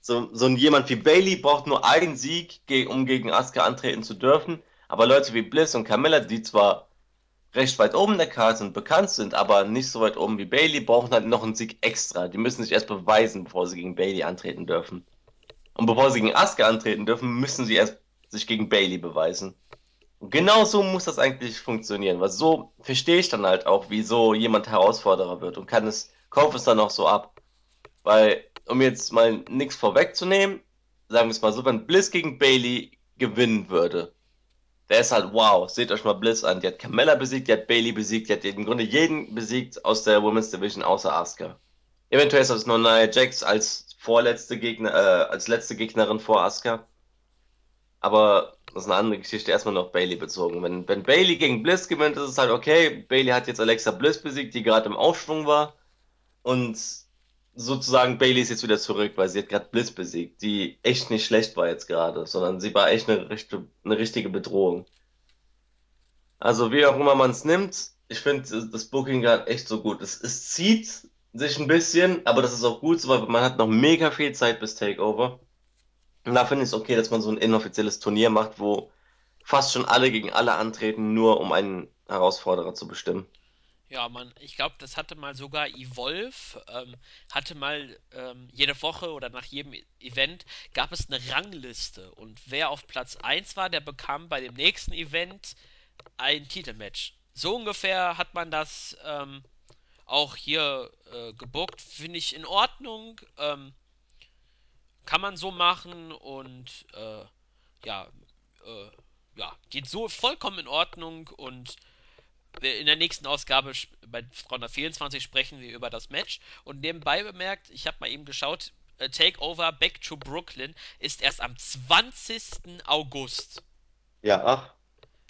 So, so jemand wie Bailey braucht nur einen Sieg, um gegen Asuka antreten zu dürfen. Aber Leute wie Bliss und Carmella, die zwar recht weit oben der Karte und bekannt sind, aber nicht so weit oben wie Bailey, brauchen halt noch einen Sieg extra. Die müssen sich erst beweisen, bevor sie gegen Bailey antreten dürfen. Und bevor sie gegen Asuka antreten dürfen, müssen sie erst sich gegen Bailey beweisen. Und genau so muss das eigentlich funktionieren, weil so verstehe ich dann halt auch, wieso jemand Herausforderer wird und kann es, kaufe es dann auch so ab. Weil, um jetzt mal nichts vorwegzunehmen, sagen wir es mal so, wenn Bliss gegen Bailey gewinnen würde, der ist halt wow, seht euch mal Bliss an. Die hat Carmella besiegt, die hat Bailey besiegt, die hat im Grunde jeden besiegt aus der Women's Division außer Asuka. Eventuell ist das nur Nia Jax als vorletzte Gegner, äh, als letzte Gegnerin vor Asuka. Aber das ist eine andere Geschichte, erstmal noch Bailey bezogen. Wenn, wenn Bailey gegen Bliss gewinnt, ist es halt okay. Bailey hat jetzt Alexa Bliss besiegt, die gerade im Aufschwung war. Und sozusagen Bailey ist jetzt wieder zurück, weil sie hat gerade Bliss besiegt, die echt nicht schlecht war jetzt gerade, sondern sie war echt eine, eine richtige Bedrohung. Also wie auch immer man es nimmt, ich finde das Booking gerade echt so gut. Es, es zieht sich ein bisschen, aber das ist auch gut weil man hat noch mega viel Zeit bis Takeover. Und da finde ich es okay, dass man so ein inoffizielles Turnier macht, wo fast schon alle gegen alle antreten, nur um einen Herausforderer zu bestimmen. Ja, man, ich glaube, das hatte mal sogar Evolve, ähm, hatte mal ähm, jede Woche oder nach jedem Event gab es eine Rangliste und wer auf Platz 1 war, der bekam bei dem nächsten Event ein Titelmatch. So ungefähr hat man das ähm, auch hier äh, gebuckt, finde ich in Ordnung. Ähm, kann man so machen und äh, ja, äh, ja, geht so vollkommen in Ordnung und in der nächsten Ausgabe bei 324 sprechen wir über das Match. Und nebenbei bemerkt, ich habe mal eben geschaut, äh, Takeover Back to Brooklyn ist erst am 20. August. Ja, ach.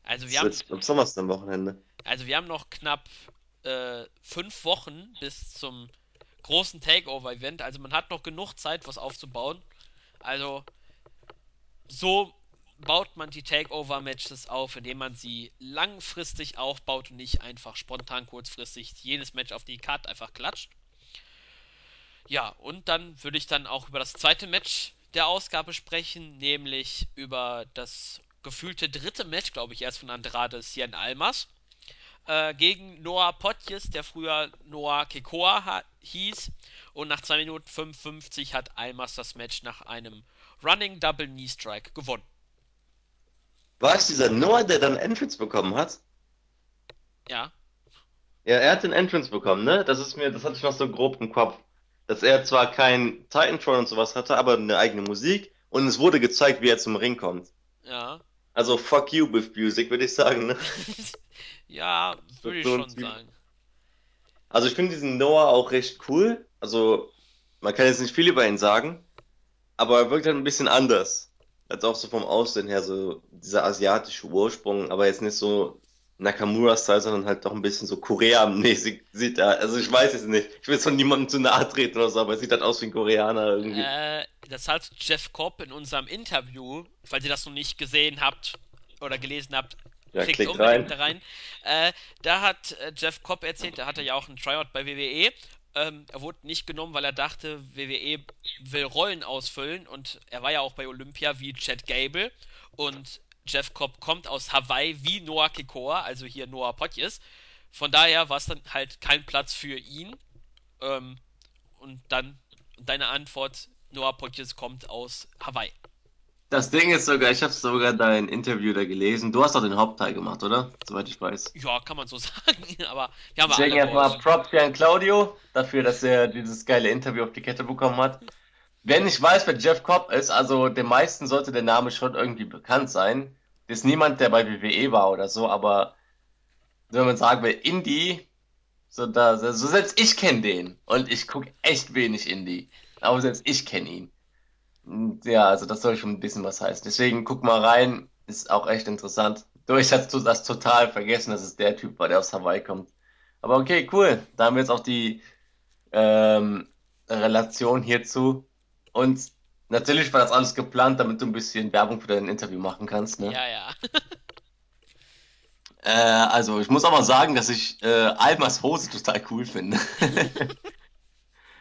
Also wir haben. Am Sommerst am Wochenende. Also wir haben noch knapp äh, fünf Wochen bis zum großen Takeover-Event. Also man hat noch genug Zeit, was aufzubauen. Also so baut man die Takeover-Matches auf, indem man sie langfristig aufbaut und nicht einfach spontan kurzfristig jedes Match auf die Karte einfach klatscht. Ja, und dann würde ich dann auch über das zweite Match der Ausgabe sprechen, nämlich über das gefühlte dritte Match, glaube ich, erst von Andrade Cien Almas äh, gegen Noah Potjes, der früher Noah Kekoa hieß. Und nach 2 Minuten 55 hat Almas das Match nach einem Running Double Knee Strike gewonnen. War es dieser Noah, der dann Entrance bekommen hat? Ja. Ja, er hat den Entrance bekommen, ne? Das ist mir, das hatte ich noch so grob im Kopf. Dass er zwar kein Titantron und sowas hatte, aber eine eigene Musik und es wurde gezeigt, wie er zum Ring kommt. Ja. Also fuck you with music, würde ich sagen, ne? [LAUGHS] ja, würde ich so schon sagen. Also ich finde diesen Noah auch recht cool. Also man kann jetzt nicht viel über ihn sagen, aber er wirkt halt ein bisschen anders als auch so vom Aussehen her, so dieser asiatische Ursprung, aber jetzt nicht so Nakamura-Style, sondern halt doch ein bisschen so Korea-mäßig sieht er. Also ich weiß es nicht. Ich will jetzt von niemandem zu nahe treten oder so, aber er sieht halt aus wie ein Koreaner irgendwie. Äh, das hat Jeff Cobb in unserem Interview, falls ihr das noch nicht gesehen habt oder gelesen habt, ja, klickt, klickt unbedingt rein. da rein. Äh, da hat äh, Jeff Cobb erzählt, da hatte ja auch einen Tryout bei WWE ähm, er wurde nicht genommen, weil er dachte, WWE will Rollen ausfüllen und er war ja auch bei Olympia wie Chad Gable und Jeff Cobb kommt aus Hawaii wie Noah Kikoa, also hier Noah Potjes. Von daher war es dann halt kein Platz für ihn. Ähm, und dann deine Antwort, Noah Potjes kommt aus Hawaii. Das Ding ist sogar, ich habe sogar dein Interview da gelesen. Du hast doch den Hauptteil gemacht, oder? Soweit ich weiß. Ja, kann man so [LAUGHS] sagen, aber wir haben Deswegen erstmal Props für an Claudio dafür, dass er dieses geile Interview auf die Kette bekommen hat. Wer nicht weiß, wer Jeff Cobb ist, also den meisten sollte der Name schon irgendwie bekannt sein. Das ist niemand, der bei WWE war oder so, aber wenn man sagen will, Indie, so, da, so selbst ich kenne den. Und ich gucke echt wenig Indie. Aber selbst ich kenne ihn. Ja, also das soll schon ein bisschen was heißen. Deswegen guck mal rein, ist auch echt interessant. Du, ich hatte das total vergessen, dass es der Typ war, der aus Hawaii kommt. Aber okay, cool. Da haben wir jetzt auch die ähm, Relation hierzu. Und Natürlich war das alles geplant, damit du ein bisschen Werbung für dein Interview machen kannst, ne? Ja, ja. Äh, also, ich muss aber sagen, dass ich äh, Almas Hose total cool finde. [LAUGHS]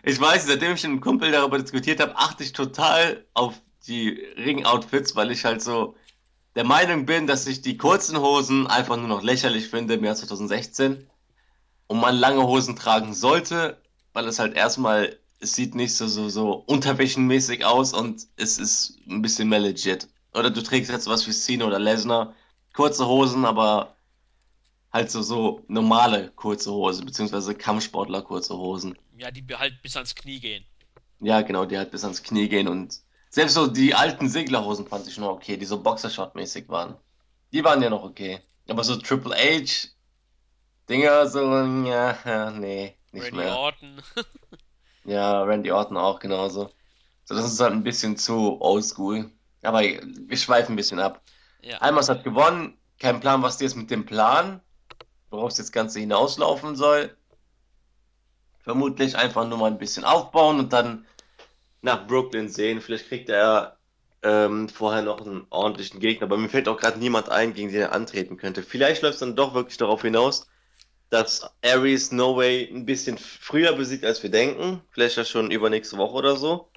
Ich weiß, seitdem ich mit einem Kumpel darüber diskutiert habe, achte ich total auf die Ring-Outfits, weil ich halt so der Meinung bin, dass ich die kurzen Hosen einfach nur noch lächerlich finde im Jahr 2016 und man lange Hosen tragen sollte, weil es halt erstmal, es sieht nicht so, so, so unterwäschenmäßig aus und es ist ein bisschen mehr legit. Oder du trägst jetzt was wie Cena oder Lesnar, kurze Hosen, aber halt so, so normale kurze Hose, beziehungsweise Kampfsportler kurze Hosen. Ja, die halt bis ans Knie gehen. Ja, genau, die halt bis ans Knie gehen und selbst so die alten Seglerhosen fand ich noch okay, die so Boxershort-mäßig waren. Die waren ja noch okay. Aber so Triple H Dinger, so, ja, ja, nee, nicht Randy mehr. Orton. [LAUGHS] Ja, Randy Orton auch genauso. So, das ist halt ein bisschen zu oldschool. Aber wir schweifen ein bisschen ab. Ja, Almas hat gewonnen. Kein Plan, was jetzt mit dem Plan, worauf das Ganze hinauslaufen soll. Vermutlich einfach nur mal ein bisschen aufbauen und dann nach Brooklyn sehen. Vielleicht kriegt er ähm, vorher noch einen ordentlichen Gegner. Aber mir fällt auch gerade niemand ein, gegen den er antreten könnte. Vielleicht läuft es dann doch wirklich darauf hinaus, dass Ares No Way ein bisschen früher besiegt, als wir denken. Vielleicht ja schon übernächste Woche oder so.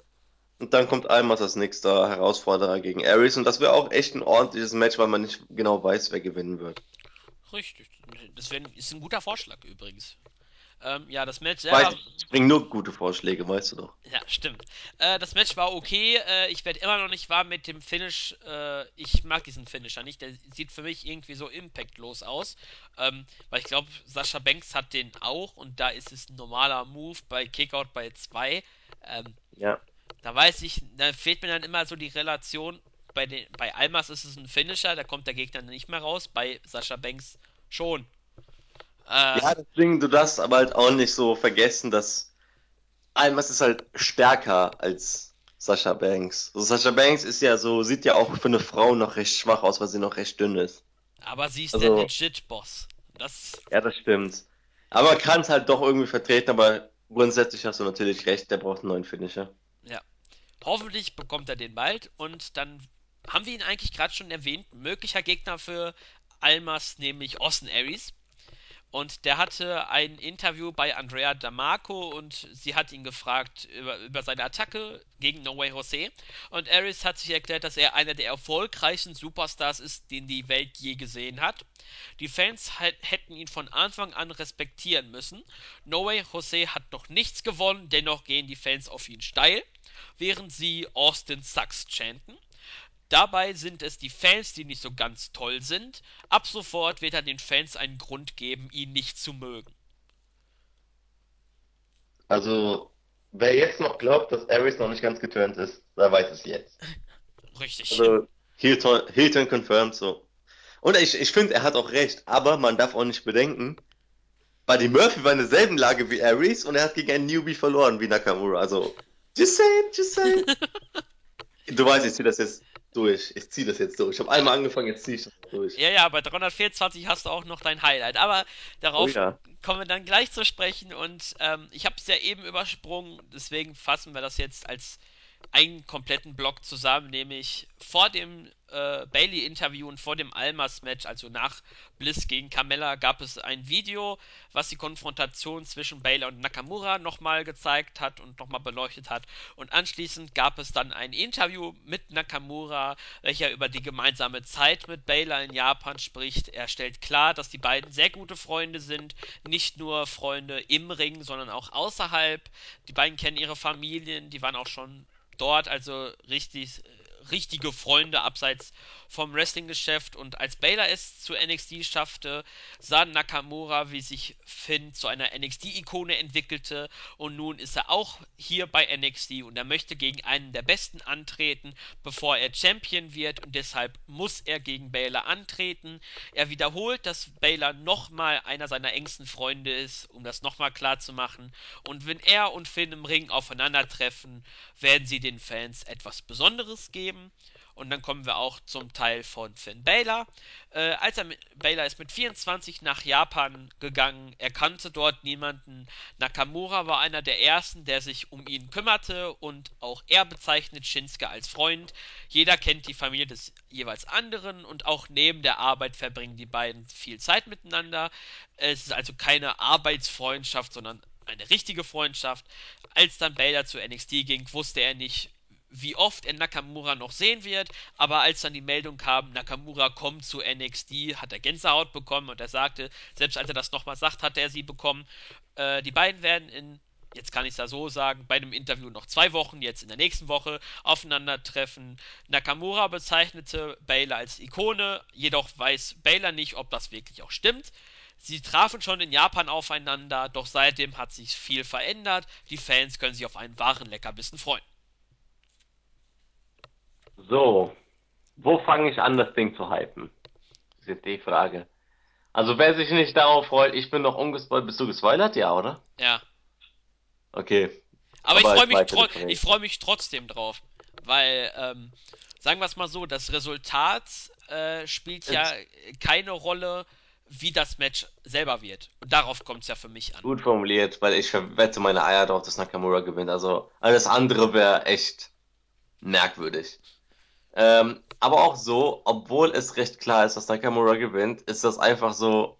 Und dann kommt Almas als nächster Herausforderer gegen Ares. Und das wäre auch echt ein ordentliches Match, weil man nicht genau weiß, wer gewinnen wird. richtig. Das wär, ist ein guter Vorschlag übrigens. Ähm, ja, das Match Weiß selber. ich, ich bringe nur gute Vorschläge, weißt du doch. Ja, stimmt. Äh, das Match war okay. Äh, ich werde immer noch nicht warm mit dem Finish. Äh, ich mag diesen Finisher nicht. Der sieht für mich irgendwie so impactlos aus. Ähm, weil ich glaube, Sascha Banks hat den auch und da ist es ein normaler Move bei Kickout bei 2. Ähm, Ja. da weiß ich, da fehlt mir dann immer so die Relation. Bei, den, bei Almas ist es ein Finisher, da kommt der Gegner nicht mehr raus. Bei Sascha Banks schon. Äh, Ja, deswegen, du darfst aber halt auch nicht so vergessen, dass Almas ist halt stärker als Sascha Banks. Also Sascha Banks ist ja so, sieht ja auch für eine Frau noch recht schwach aus, weil sie noch recht dünn ist. aber sie ist der Also, legit Boss. Das, ja, das stimmt. Aber kann es halt doch irgendwie vertreten, aber grundsätzlich hast du natürlich recht, der braucht einen neuen Finisher. ja. Hoffentlich bekommt er den bald und dann haben wir ihn eigentlich gerade schon erwähnt. Möglicher Gegner für Almas, nämlich Austin Aries. Und der hatte ein Interview bei Andrea D'Amarco und sie hat ihn gefragt über, über seine Attacke gegen No Way Jose. Und Aries hat sich erklärt, dass er einer der erfolgreichsten Superstars ist, den die Welt je gesehen hat. Die Fans hätten ihn von Anfang an respektieren müssen. No Way Jose hat noch nichts gewonnen, dennoch gehen die Fans auf ihn steil, während sie Austin Sucks chanten. Dabei sind es die Fans, die nicht so ganz toll sind. Ab sofort wird er den Fans einen Grund geben, ihn nicht zu mögen. Also, wer jetzt noch glaubt, dass Ares noch nicht ganz geturnt ist, der weiß es jetzt. Richtig. Also, Hilton, Hilton confirmed so. Und ich, ich finde, er hat auch recht, aber man darf auch nicht bedenken, Buddy Murphy war in derselben Lage wie Ares und er hat gegen einen Newbie verloren wie Nakamura. Also, just saying, just saying. [LAUGHS] Du weißt, ich zieh das jetzt durch. Ich zieh das jetzt durch. Ich habe einmal angefangen, jetzt zieh ich das durch. Ja, ja, bei 324 hast du auch noch dein Highlight. Aber Oh darauf ja. kommen wir dann gleich zu sprechen. Und ähm, ich habe es ja eben übersprungen. Deswegen fassen wir das jetzt als einen kompletten Block zusammen, nämlich vor dem äh, Bailey-Interview und vor dem Almas-Match, also nach Bliss gegen Carmella, gab es ein Video, was die Konfrontation zwischen Baylor und Nakamura nochmal gezeigt hat und nochmal beleuchtet hat. Und anschließend gab es dann ein Interview mit Nakamura, welcher über die gemeinsame Zeit mit Baylor in Japan spricht. Er stellt klar, dass die beiden sehr gute Freunde sind, nicht nur Freunde im Ring, sondern auch außerhalb. Die beiden kennen ihre Familien, die waren auch schon dort, also richtig, richtige Freunde abseits vom Wrestling-Geschäft. Und als Baylor es zu NXT schaffte, sah Nakamura, wie sich Finn zu einer NXT-Ikone entwickelte. Und nun ist er auch hier bei NXT und er möchte gegen einen der Besten antreten, bevor er Champion wird. Und deshalb muss er gegen Baylor antreten. Er wiederholt, dass Baylor nochmal einer seiner engsten Freunde ist, um das nochmal klar zu machen. Und wenn er und Finn im Ring aufeinandertreffen, werden sie den Fans etwas Besonderes geben. Und dann kommen wir auch zum Teil von Finn Balor. Äh, als er mit, Balor ist mit 24 nach Japan gegangen. Er kannte dort niemanden. Nakamura war einer der ersten, der sich um ihn kümmerte. Und auch er bezeichnet Shinsuke als Freund. Jeder kennt die Familie des jeweils anderen. Und auch neben der Arbeit verbringen die beiden viel Zeit miteinander. Es ist also keine Arbeitsfreundschaft, sondern eine richtige Freundschaft. Als dann Baylor zu NXT ging, wusste er nicht, wie oft er Nakamura noch sehen wird, aber als dann die Meldung kam, Nakamura kommt zu NXT, hat er Gänsehaut bekommen und er sagte, selbst als er das nochmal sagt, hat er sie bekommen. Äh, die beiden werden in, jetzt kann ich es ja so sagen, bei dem Interview noch zwei Wochen, jetzt in der nächsten Woche, aufeinandertreffen. Nakamura bezeichnete Baylor als Ikone, jedoch weiß Baylor nicht, ob das wirklich auch stimmt. Sie trafen schon in Japan aufeinander, doch seitdem hat sich viel verändert. Die Fans können sich auf einen wahren Leckerbissen freuen. So, wo fange ich an, das Ding zu hypen? Das ist jetzt die Frage. Also wer sich nicht darauf freut, ich bin noch ungespoilt. Bist du gespoilert? Ja, oder? Ja. Okay. Aber, Aber ich freue mich, tro freu mich trotzdem drauf. Weil, ähm, sagen wir es mal so, das Resultat äh, spielt ja keine Rolle, wie das Match selber wird. Und darauf kommt es ja für mich an. Gut formuliert, weil ich wette meine Eier darauf, dass Nakamura gewinnt. Also alles andere wäre echt merkwürdig. Ähm, aber auch so, obwohl es recht klar ist, dass Nakamura gewinnt, ist das einfach so.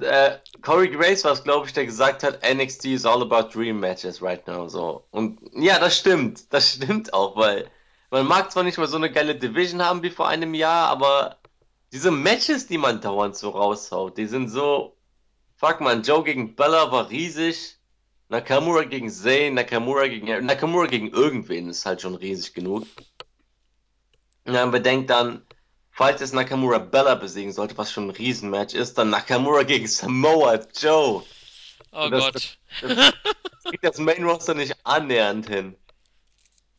Äh, Corey Grace war es, glaube ich, der gesagt hat, NXT is all about dream matches right now. So. Und ja, das stimmt. Das stimmt auch, weil man mag zwar nicht mal so eine geile Division haben wie vor einem Jahr, aber diese Matches, die man dauernd so raushaut, die sind so. Fuck man, Joe gegen Bella war riesig. Nakamura gegen Zayn, Nakamura gegen Nakamura gegen irgendwen ist halt schon riesig genug. Ja, bedenkt dann, falls es Nakamura Bella besiegen sollte, was schon ein Riesenmatch ist, dann Nakamura gegen Samoa Joe. Oh das, Gott. Das, das, das kriegt das Main Roster nicht annähernd hin.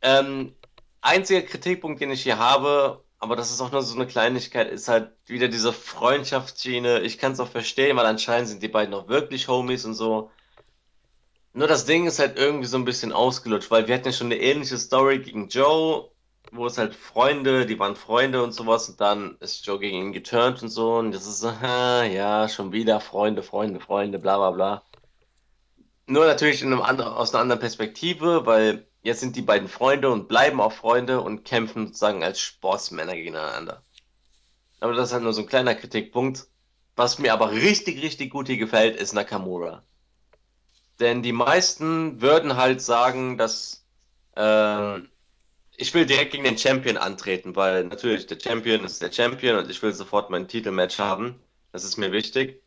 Ähm, einziger Kritikpunkt, den ich hier habe, aber das ist auch nur so eine Kleinigkeit, ist halt wieder diese Freundschaftsschiene. Ich kann es auch verstehen, weil anscheinend sind die beiden auch wirklich Homies und so. Nur das Ding ist halt irgendwie so ein bisschen ausgelutscht, weil wir hatten ja schon eine ähnliche Story gegen Joe wo es halt Freunde, die waren Freunde und sowas und dann ist Joe gegen ihn geturnt und so und das ist so, [LAUGHS] ja, schon wieder Freunde, Freunde, Freunde, bla bla bla. Nur natürlich in einem anderen, aus einer anderen Perspektive, weil jetzt sind die beiden Freunde und bleiben auch Freunde und kämpfen sozusagen als Sportsmänner gegeneinander. Aber das ist halt nur so ein kleiner Kritikpunkt. Was mir aber richtig, richtig gut hier gefällt, ist Nakamura. Denn die meisten würden halt sagen, dass äh, ich will direkt gegen den Champion antreten, weil natürlich der Champion ist der Champion und ich will sofort mein Titelmatch haben. Das ist mir wichtig.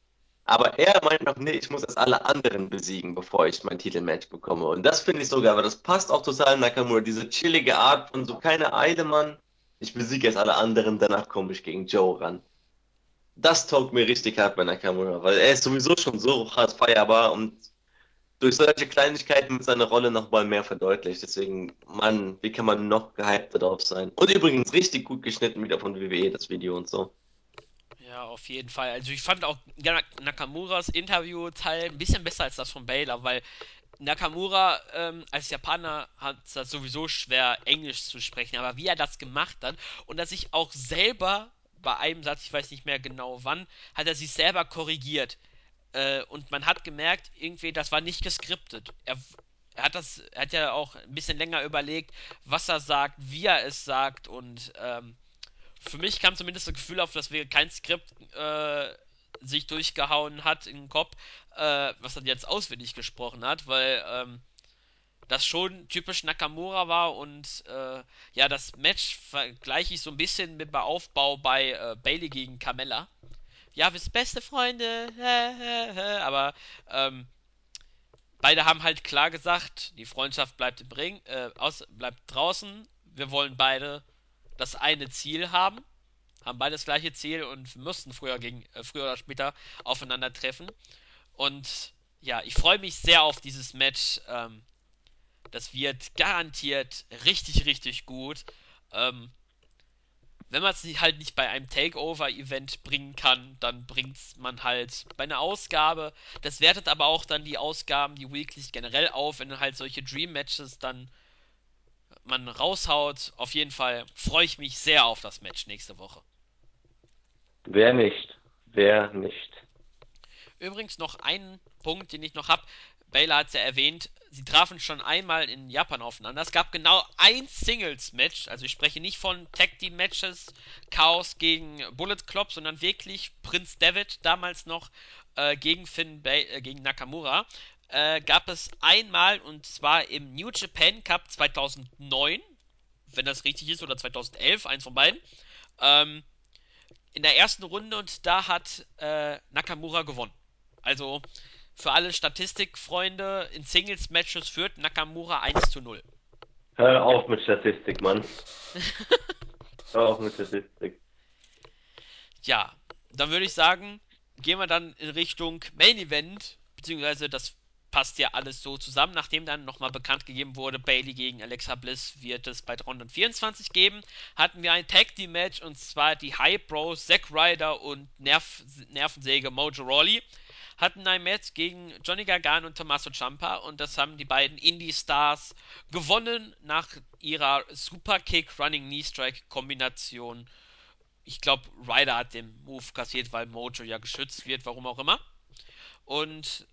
Aber er meint noch, nee, ich muss erst alle anderen besiegen, bevor ich mein Titelmatch bekomme. Und das finde ich sogar, aber das passt auch total Nakamura. Diese chillige Art von so keine Eile, Mann. Ich besiege erst alle anderen, danach komme ich gegen Joe ran. Das taugt mir richtig hart bei Nakamura, weil er ist sowieso schon so hart feierbar und durch solche Kleinigkeiten mit seiner Rolle nochmal mehr verdeutlicht. Deswegen, Mann, wie kann man noch gehypt darauf sein? Und übrigens richtig gut geschnitten wieder von WWE, das Video und so. Ja, auf jeden Fall. Also ich fand auch Nakamuras Interview-Teil ein bisschen besser als das von Baylor, weil Nakamura ähm, als Japaner hat es sowieso schwer, Englisch zu sprechen, aber wie er das gemacht hat und dass sich auch selber bei einem Satz, ich weiß nicht mehr genau wann, hat er sich selber korrigiert. Äh, und man hat gemerkt, irgendwie, das war nicht geskriptet. Er, er, hat das, er hat ja auch ein bisschen länger überlegt, was er sagt, wie er es sagt und ähm, für mich kam zumindest das Gefühl auf, dass wir kein Skript äh, sich durchgehauen hat in den Kopf, äh, was er jetzt auswendig gesprochen hat, weil ähm, das schon typisch Nakamura war und äh, ja, das Match vergleiche ich so ein bisschen mit dem Aufbau bei äh, Bailey gegen Carmella ja, wir sind beste Freunde, aber ähm, beide haben halt klar gesagt, die Freundschaft bleibt im Ring, äh, aus, bleibt draußen. Wir wollen beide das eine Ziel haben, haben beide das gleiche Ziel und müssten früher gegen äh, früher oder später aufeinandertreffen. Und ja, ich freue mich sehr auf dieses Match. Ähm, das wird garantiert richtig, richtig gut. Ähm, wenn man es halt nicht bei einem Takeover-Event bringen kann, dann bringt man halt bei einer Ausgabe. Das wertet aber auch dann die Ausgaben, die Weeklies generell auf, wenn halt solche Dream-Matches dann man raushaut. Auf jeden Fall freue ich mich sehr auf das Match nächste Woche. Wer nicht? Wer nicht? Übrigens noch ein Punkt, den ich noch habe. Baylor hat es ja erwähnt, sie trafen schon einmal in Japan aufeinander. Es gab genau ein Singles-Match, also ich spreche nicht von Tag Team Matches, Chaos gegen Bullet Club, sondern wirklich Prinz David damals noch äh, gegen Finn Bay, äh, gegen Nakamura. Äh, gab es einmal und zwar im New Japan Cup 2009, wenn das richtig ist, oder 2011, eins von beiden. Ähm, in der ersten Runde und da hat äh, Nakamura gewonnen. Also für alle Statistikfreunde, in Singles-Matches führt Nakamura 1 zu 0. Hör auf mit Statistik, Mann. [LAUGHS] Hör auf mit Statistik. Ja, dann würde ich sagen, gehen wir dann in Richtung Main Event, beziehungsweise das passt ja alles so zusammen. Nachdem dann nochmal bekannt gegeben wurde, Bailey gegen Alexa Bliss wird es bei 324 geben, hatten wir ein Tag Team Match und zwar die High Bros, Zack Ryder und Nerv Nervensäge Mojo Rawley hatten ein Match gegen Johnny Gargano und Tommaso Ciampa und das haben die beiden Indie-Stars gewonnen nach ihrer Superkick Running Knee Strike Kombination. Ich glaube, Ryder hat den Move kassiert, weil Mojo ja geschützt wird, warum auch immer. Und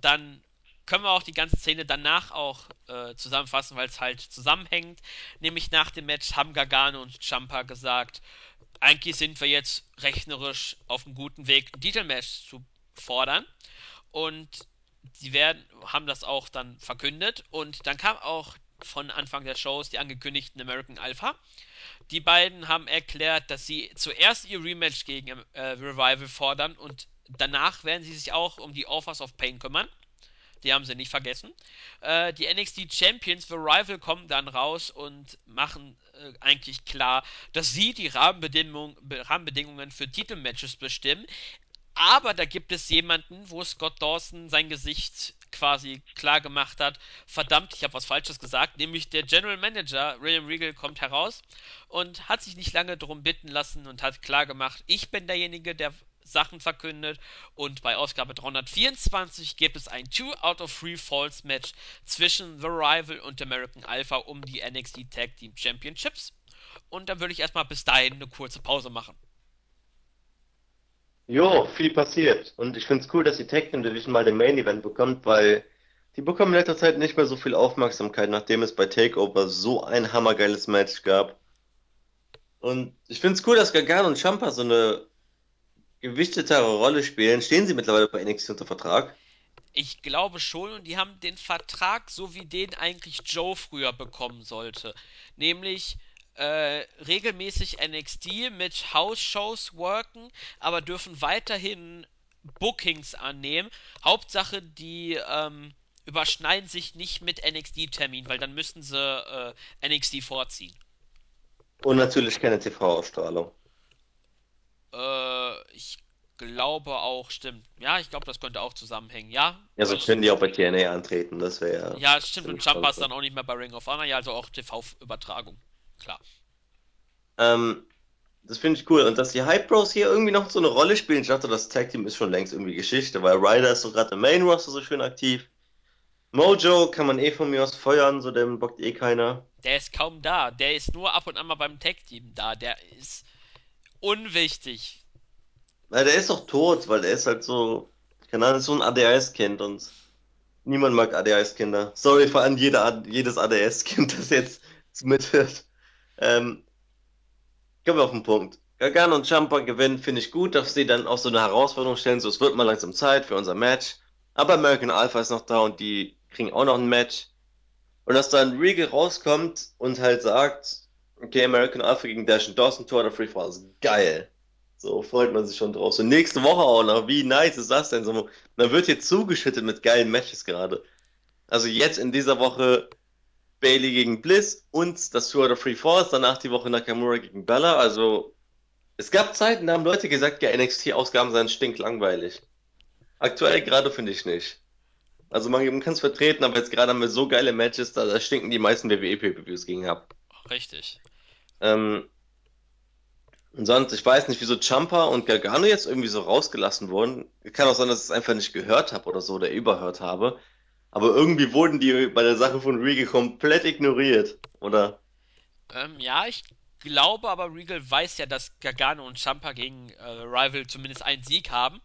dann können wir auch die ganze Szene danach auch äh, zusammenfassen, weil es halt zusammenhängt. Nämlich nach dem Match haben Gargano und Champa gesagt, eigentlich sind wir jetzt rechnerisch auf einem guten Weg, ein Titelmatch zu fordern. Und sie werden, haben das auch dann verkündet. Und dann kam auch von Anfang der Shows die angekündigten American Alpha. Die beiden haben erklärt, dass sie zuerst ihr Rematch gegen äh, Revival fordern und danach werden sie sich auch um die Offers of Pain kümmern. Die haben sie nicht vergessen. Äh, die NXT Champions für Rival kommen dann raus und machen äh, eigentlich klar, dass sie die Rahmenbedingungen, Rahmenbedingungen für Titelmatches bestimmen. Aber da gibt es jemanden, wo Scott Dawson sein Gesicht quasi klar gemacht hat, verdammt, ich habe was Falsches gesagt, nämlich der General Manager William Regal kommt heraus und hat sich nicht lange darum bitten lassen und hat klar gemacht, ich bin derjenige, der Sachen verkündet und bei Ausgabe 324 gibt es ein 2 out of 3 Falls Match zwischen The Rival und American Alpha um die NXT Tag Team Championships und dann würde ich erstmal bis dahin eine kurze Pause machen. Jo, viel passiert. Und ich finde es cool, dass die Team Division mal den Main Event bekommt, weil die bekommen in letzter Zeit nicht mehr so viel Aufmerksamkeit, nachdem es bei Takeover so ein hammergeiles Match gab. Und ich finde es cool, dass Gargano und Champa so eine gewichtetere Rolle spielen. Stehen sie mittlerweile bei NXT unter Vertrag? Ich glaube schon und die haben den Vertrag, so wie den eigentlich Joe früher bekommen sollte. Nämlich äh, regelmäßig NXT mit House-Shows worken, aber dürfen weiterhin Bookings annehmen. Hauptsache, die ähm, überschneiden sich nicht mit NXT-Termin, weil dann müssten sie äh, NXT vorziehen. Und natürlich keine TV-Ausstrahlung. Äh, ich glaube auch, stimmt. Ja, ich glaube, das könnte auch zusammenhängen. Ja. Ja, so können die auch bei TNA antreten, das wäre ja. Ja, stimmt. Und ist dann auch nicht mehr bei Ring of Honor, ja, also auch TV-Übertragung. Klar. Ähm, das finde ich cool. Und dass die Hype Bros hier irgendwie noch so eine Rolle spielen, ich dachte, das Tag Team ist schon längst irgendwie Geschichte, weil Ryder ist so gerade im Main Roster so schön aktiv. Mojo kann man eh von mir aus feuern, so den bockt eh keiner. Der ist kaum da. Der ist nur ab und an mal beim Tag Team da. Der ist unwichtig. Na, der ist doch tot, weil der ist halt so, keine Ahnung, so ein ADHS-Kind und niemand mag ADHS-Kinder. Sorry vor allem jeder, jedes ADHS-Kind, [LAUGHS] das jetzt mithört. Ähm, kommen wir auf den Punkt. Gargano und Champa gewinnen, finde ich gut, dass sie dann auch so eine Herausforderung stellen, so es wird mal langsam Zeit für unser Match. Aber American Alpha ist noch da und die kriegen auch noch ein Match. Und dass dann Regal rauskommt und halt sagt, okay, American Alpha gegen Dash und Dawson Tour der Free Fall ist geil. So freut man sich schon drauf. So nächste Woche auch noch. Wie nice ist das denn? So, man wird hier zugeschüttet mit geilen Matches gerade. Also jetzt in dieser Woche Bailey gegen Bliss und das Tour of Free Falls, danach die Woche Nakamura gegen Bella. Also es gab Zeiten, da haben Leute gesagt, ja, NXT-Ausgaben seien stinklangweilig. Aktuell gerade finde ich nicht. Also man kann es vertreten, aber jetzt gerade haben wir so geile Matches, da, da stinken die meisten WWE-Pay-Per-Views gegen ab. Richtig. Ähm, und sonst, ich weiß nicht, wieso Champa und Gargano jetzt irgendwie so rausgelassen wurden. Kann auch sein, dass ich es einfach nicht gehört habe oder so oder überhört habe. Aber irgendwie wurden die bei der Sache von Regal komplett ignoriert, oder? Ähm, ja, ich glaube aber, Regal weiß ja, dass Gargano und Ciampa gegen äh, Rival zumindest einen Sieg haben.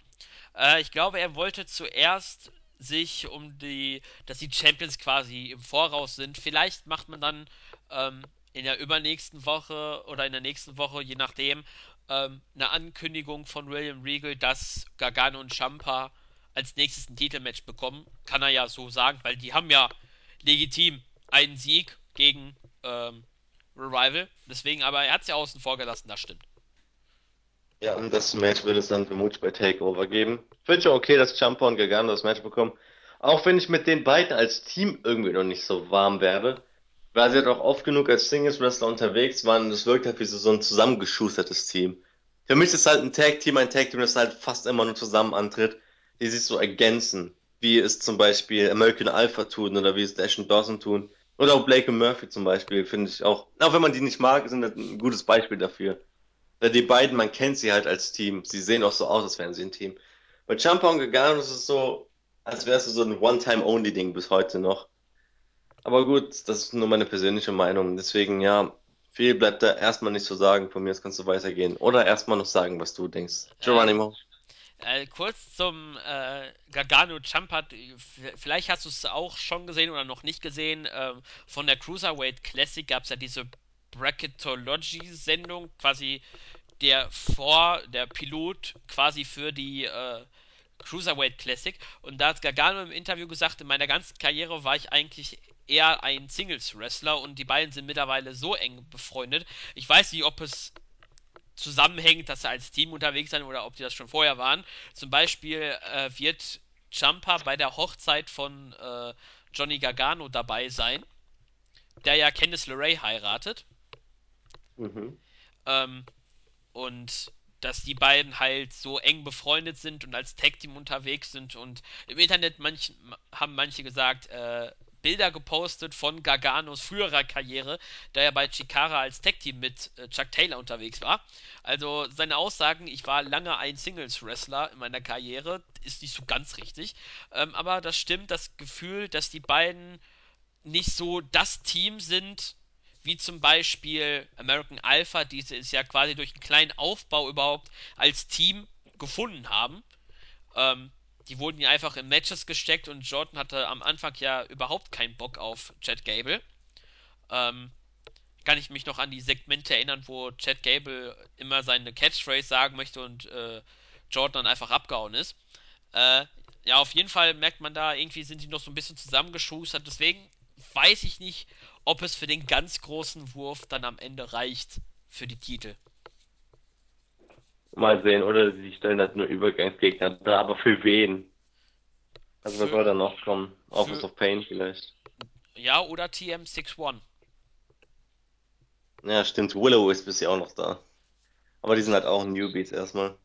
Äh, ich glaube, er wollte zuerst sich um die, dass die Champions quasi im Voraus sind. Vielleicht macht man dann ähm, in der übernächsten Woche oder in der nächsten Woche, je nachdem, ähm, eine Ankündigung von William Regal, dass Gargano und Ciampa als nächstes ein Titelmatch bekommen. Kann er ja so sagen, weil die haben ja legitim einen Sieg gegen ähm, Revival. Deswegen, aber er hat es ja außen vor gelassen, das stimmt. Ja, und das Match wird es dann vermutlich bei Takeover geben. Ich finde schon okay, dass Ciampa und Gargano das Match bekommen. Auch wenn ich mit den beiden als Team irgendwie noch nicht so warm werde. Weil sie halt auch oft genug als Singles-Wrestler unterwegs waren und es wirkt halt wie so ein zusammengeschustertes Team. Für mich ist halt ein Tag-Team ein Tag-Team, das halt fast immer nur zusammen antritt, die sich so ergänzen. Wie es zum Beispiel American Alpha tun oder wie es Dash und Dawson tun. Oder auch Blake und Murphy zum Beispiel, finde ich auch. Auch wenn man die nicht mag, sind das ein gutes Beispiel dafür. Weil die beiden, man kennt sie halt als Team. Sie sehen auch so aus, als wären sie ein Team. Bei Ciampa und Gargano ist es so, als wäre es so ein One-Time-Only-Ding bis heute noch. Aber gut, das ist nur meine persönliche Meinung. Deswegen, ja, viel bleibt da erstmal nicht zu sagen. Von mir aus kannst du weitergehen. Oder erstmal noch sagen, was du denkst. Äh, Geronimo. Äh, kurz zum äh, Gargano Ciampa. Vielleicht hast du es auch schon gesehen oder noch nicht gesehen. Ähm, von der Cruiserweight Classic gab es ja diese Bracketology-Sendung, quasi der vor, der Pilot quasi für die äh, Cruiserweight Classic. Und da hat Gargano im Interview gesagt, in meiner ganzen Karriere war ich eigentlich eher ein Singles-Wrestler und die beiden sind mittlerweile so eng befreundet. Ich weiß nicht, ob es zusammenhängt, dass sie als Team unterwegs sind oder ob die das schon vorher waren. Zum Beispiel äh, wird Champa bei der Hochzeit von äh, Johnny Gargano dabei sein, der ja Candice LeRae heiratet. Mhm. Ähm, und dass die beiden halt so eng befreundet sind und als Tag-Team unterwegs sind. Und im Internet manch, haben manche gesagt, äh, Bilder gepostet von Garganos früherer Karriere, da er bei Chikara als Tag-Team mit äh, Chuck Taylor unterwegs war. Also seine Aussagen, ich war lange ein Singles-Wrestler in meiner Karriere, ist nicht so ganz richtig. Ähm, aber das stimmt, das Gefühl, dass die beiden nicht so das Team sind, wie zum Beispiel American Alpha, die es ja quasi durch einen kleinen Aufbau überhaupt als Team gefunden haben. Ähm, die wurden ja einfach in Matches gesteckt und Jordan hatte am Anfang ja überhaupt keinen Bock auf Chad Gable. Ähm, kann ich mich noch an die Segmente erinnern, wo Chad Gable immer seine Catchphrase sagen möchte und äh, Jordan dann einfach abgehauen ist. Äh, ja, auf jeden Fall merkt man da, irgendwie sind die noch so ein bisschen zusammengeschustert. Deswegen weiß ich nicht, ob es für den ganz großen Wurf dann am Ende reicht für die Titel. Mal sehen, oder sie stellen halt nur Übergangsgegner da, aber für wen? Also was Für, soll da noch kommen? Office of Pain vielleicht. ja, oder TM61. Ja, stimmt. Willow ist bisher auch noch da. Aber die sind halt auch Newbies erstmal.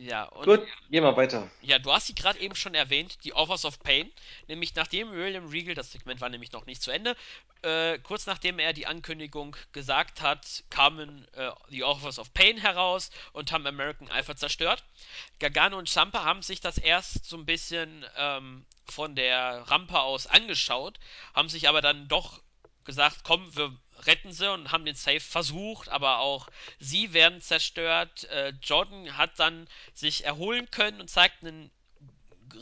Ja, und Gut, geh mal weiter. Ja, du hast sie gerade eben schon erwähnt, die Offers of Pain. Nämlich nachdem William Regal, das Segment war nämlich noch nicht zu Ende, äh, kurz nachdem er die Ankündigung gesagt hat, kamen äh, die Offers of Pain heraus und haben American Alpha zerstört. Gargano und Champa haben sich das erst so ein bisschen ähm, von der Rampe aus angeschaut, haben sich aber dann doch gesagt, komm, wir retten sie und haben den Safe versucht, aber auch sie werden zerstört. Äh, Jordan hat dann sich erholen können und zeigt einen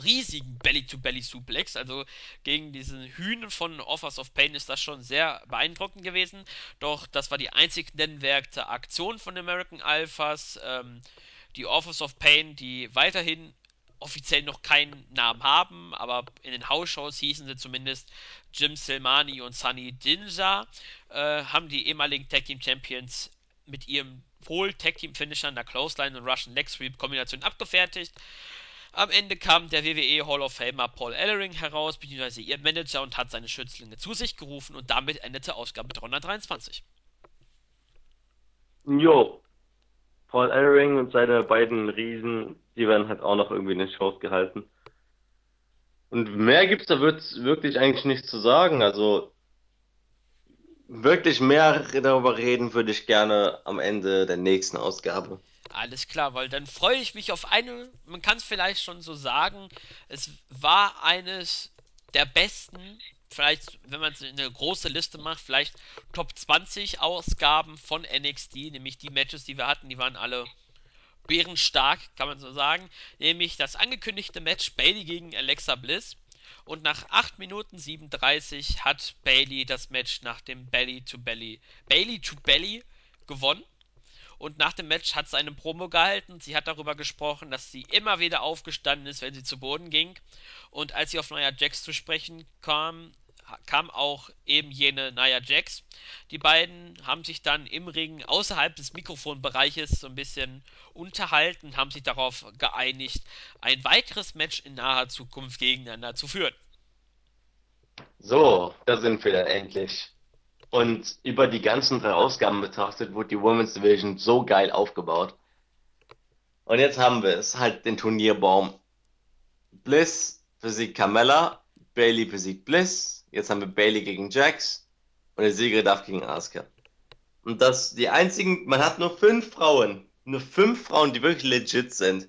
riesigen Belly-to-Belly-Suplex. Also gegen diesen Hühnen von Offers of Pain ist das schon sehr beeindruckend gewesen. Doch das war die einzig nennenswerte Aktion von American Alphas. Ähm, die Offers of Pain, die weiterhin offiziell noch keinen Namen haben, aber in den House-Shows hießen sie zumindest Jim Silmani und Sunny Dinja, äh, haben die ehemaligen Tag Team Champions mit ihrem wohl Tag Team Finisher einer Clothesline und Russian Leg Sweep Kombination abgefertigt. Am Ende kam der WWE Hall of Famer Paul Ellering heraus, beziehungsweise ihr Manager und hat seine Schützlinge zu sich gerufen und damit endete Ausgabe 323. Jo, Paul Ellering und seine beiden Riesen, die werden halt auch noch irgendwie in den Shows gehalten. Und mehr gibt's da wird's wirklich eigentlich nichts zu sagen. Also wirklich mehr darüber reden würde ich gerne am Ende der nächsten Ausgabe. Alles klar, weil dann freue ich mich auf eine, man kann es vielleicht schon so sagen, es war eines der besten, vielleicht, wenn man eine große Liste macht, vielleicht Top 20 Ausgaben von NXT, nämlich die Matches, die wir hatten, die waren alle bärenstark, kann man so sagen. Nämlich das angekündigte Match Bailey gegen Alexa Bliss. Und nach 8 Minuten 37 hat Bailey das Match nach dem Belly to Belly, Bailey to Belly gewonnen. Und nach dem Match hat sie eine Promo gehalten. Sie hat darüber gesprochen, dass sie immer wieder aufgestanden ist, wenn sie zu Boden ging. Und als sie auf Nia Jax zu sprechen kam, kam auch eben jene Nia Jax. Die beiden haben sich dann im Ring außerhalb des Mikrofonbereiches so ein bisschen unterhalten, haben sich darauf geeinigt, ein weiteres Match in naher Zukunft gegeneinander zu führen. So, da sind wir dann endlich. Und über die ganzen drei Ausgaben betrachtet, wurde die Women's Division so geil aufgebaut. Und jetzt haben wir es, halt den Turnierbaum. Bliss besiegt Carmella, Bailey besiegt Bliss, jetzt haben wir Bailey gegen Jax und der Sieger darf gegen Asuka. Und das, die einzigen, man hat nur fünf Frauen, nur fünf Frauen, die wirklich legit sind.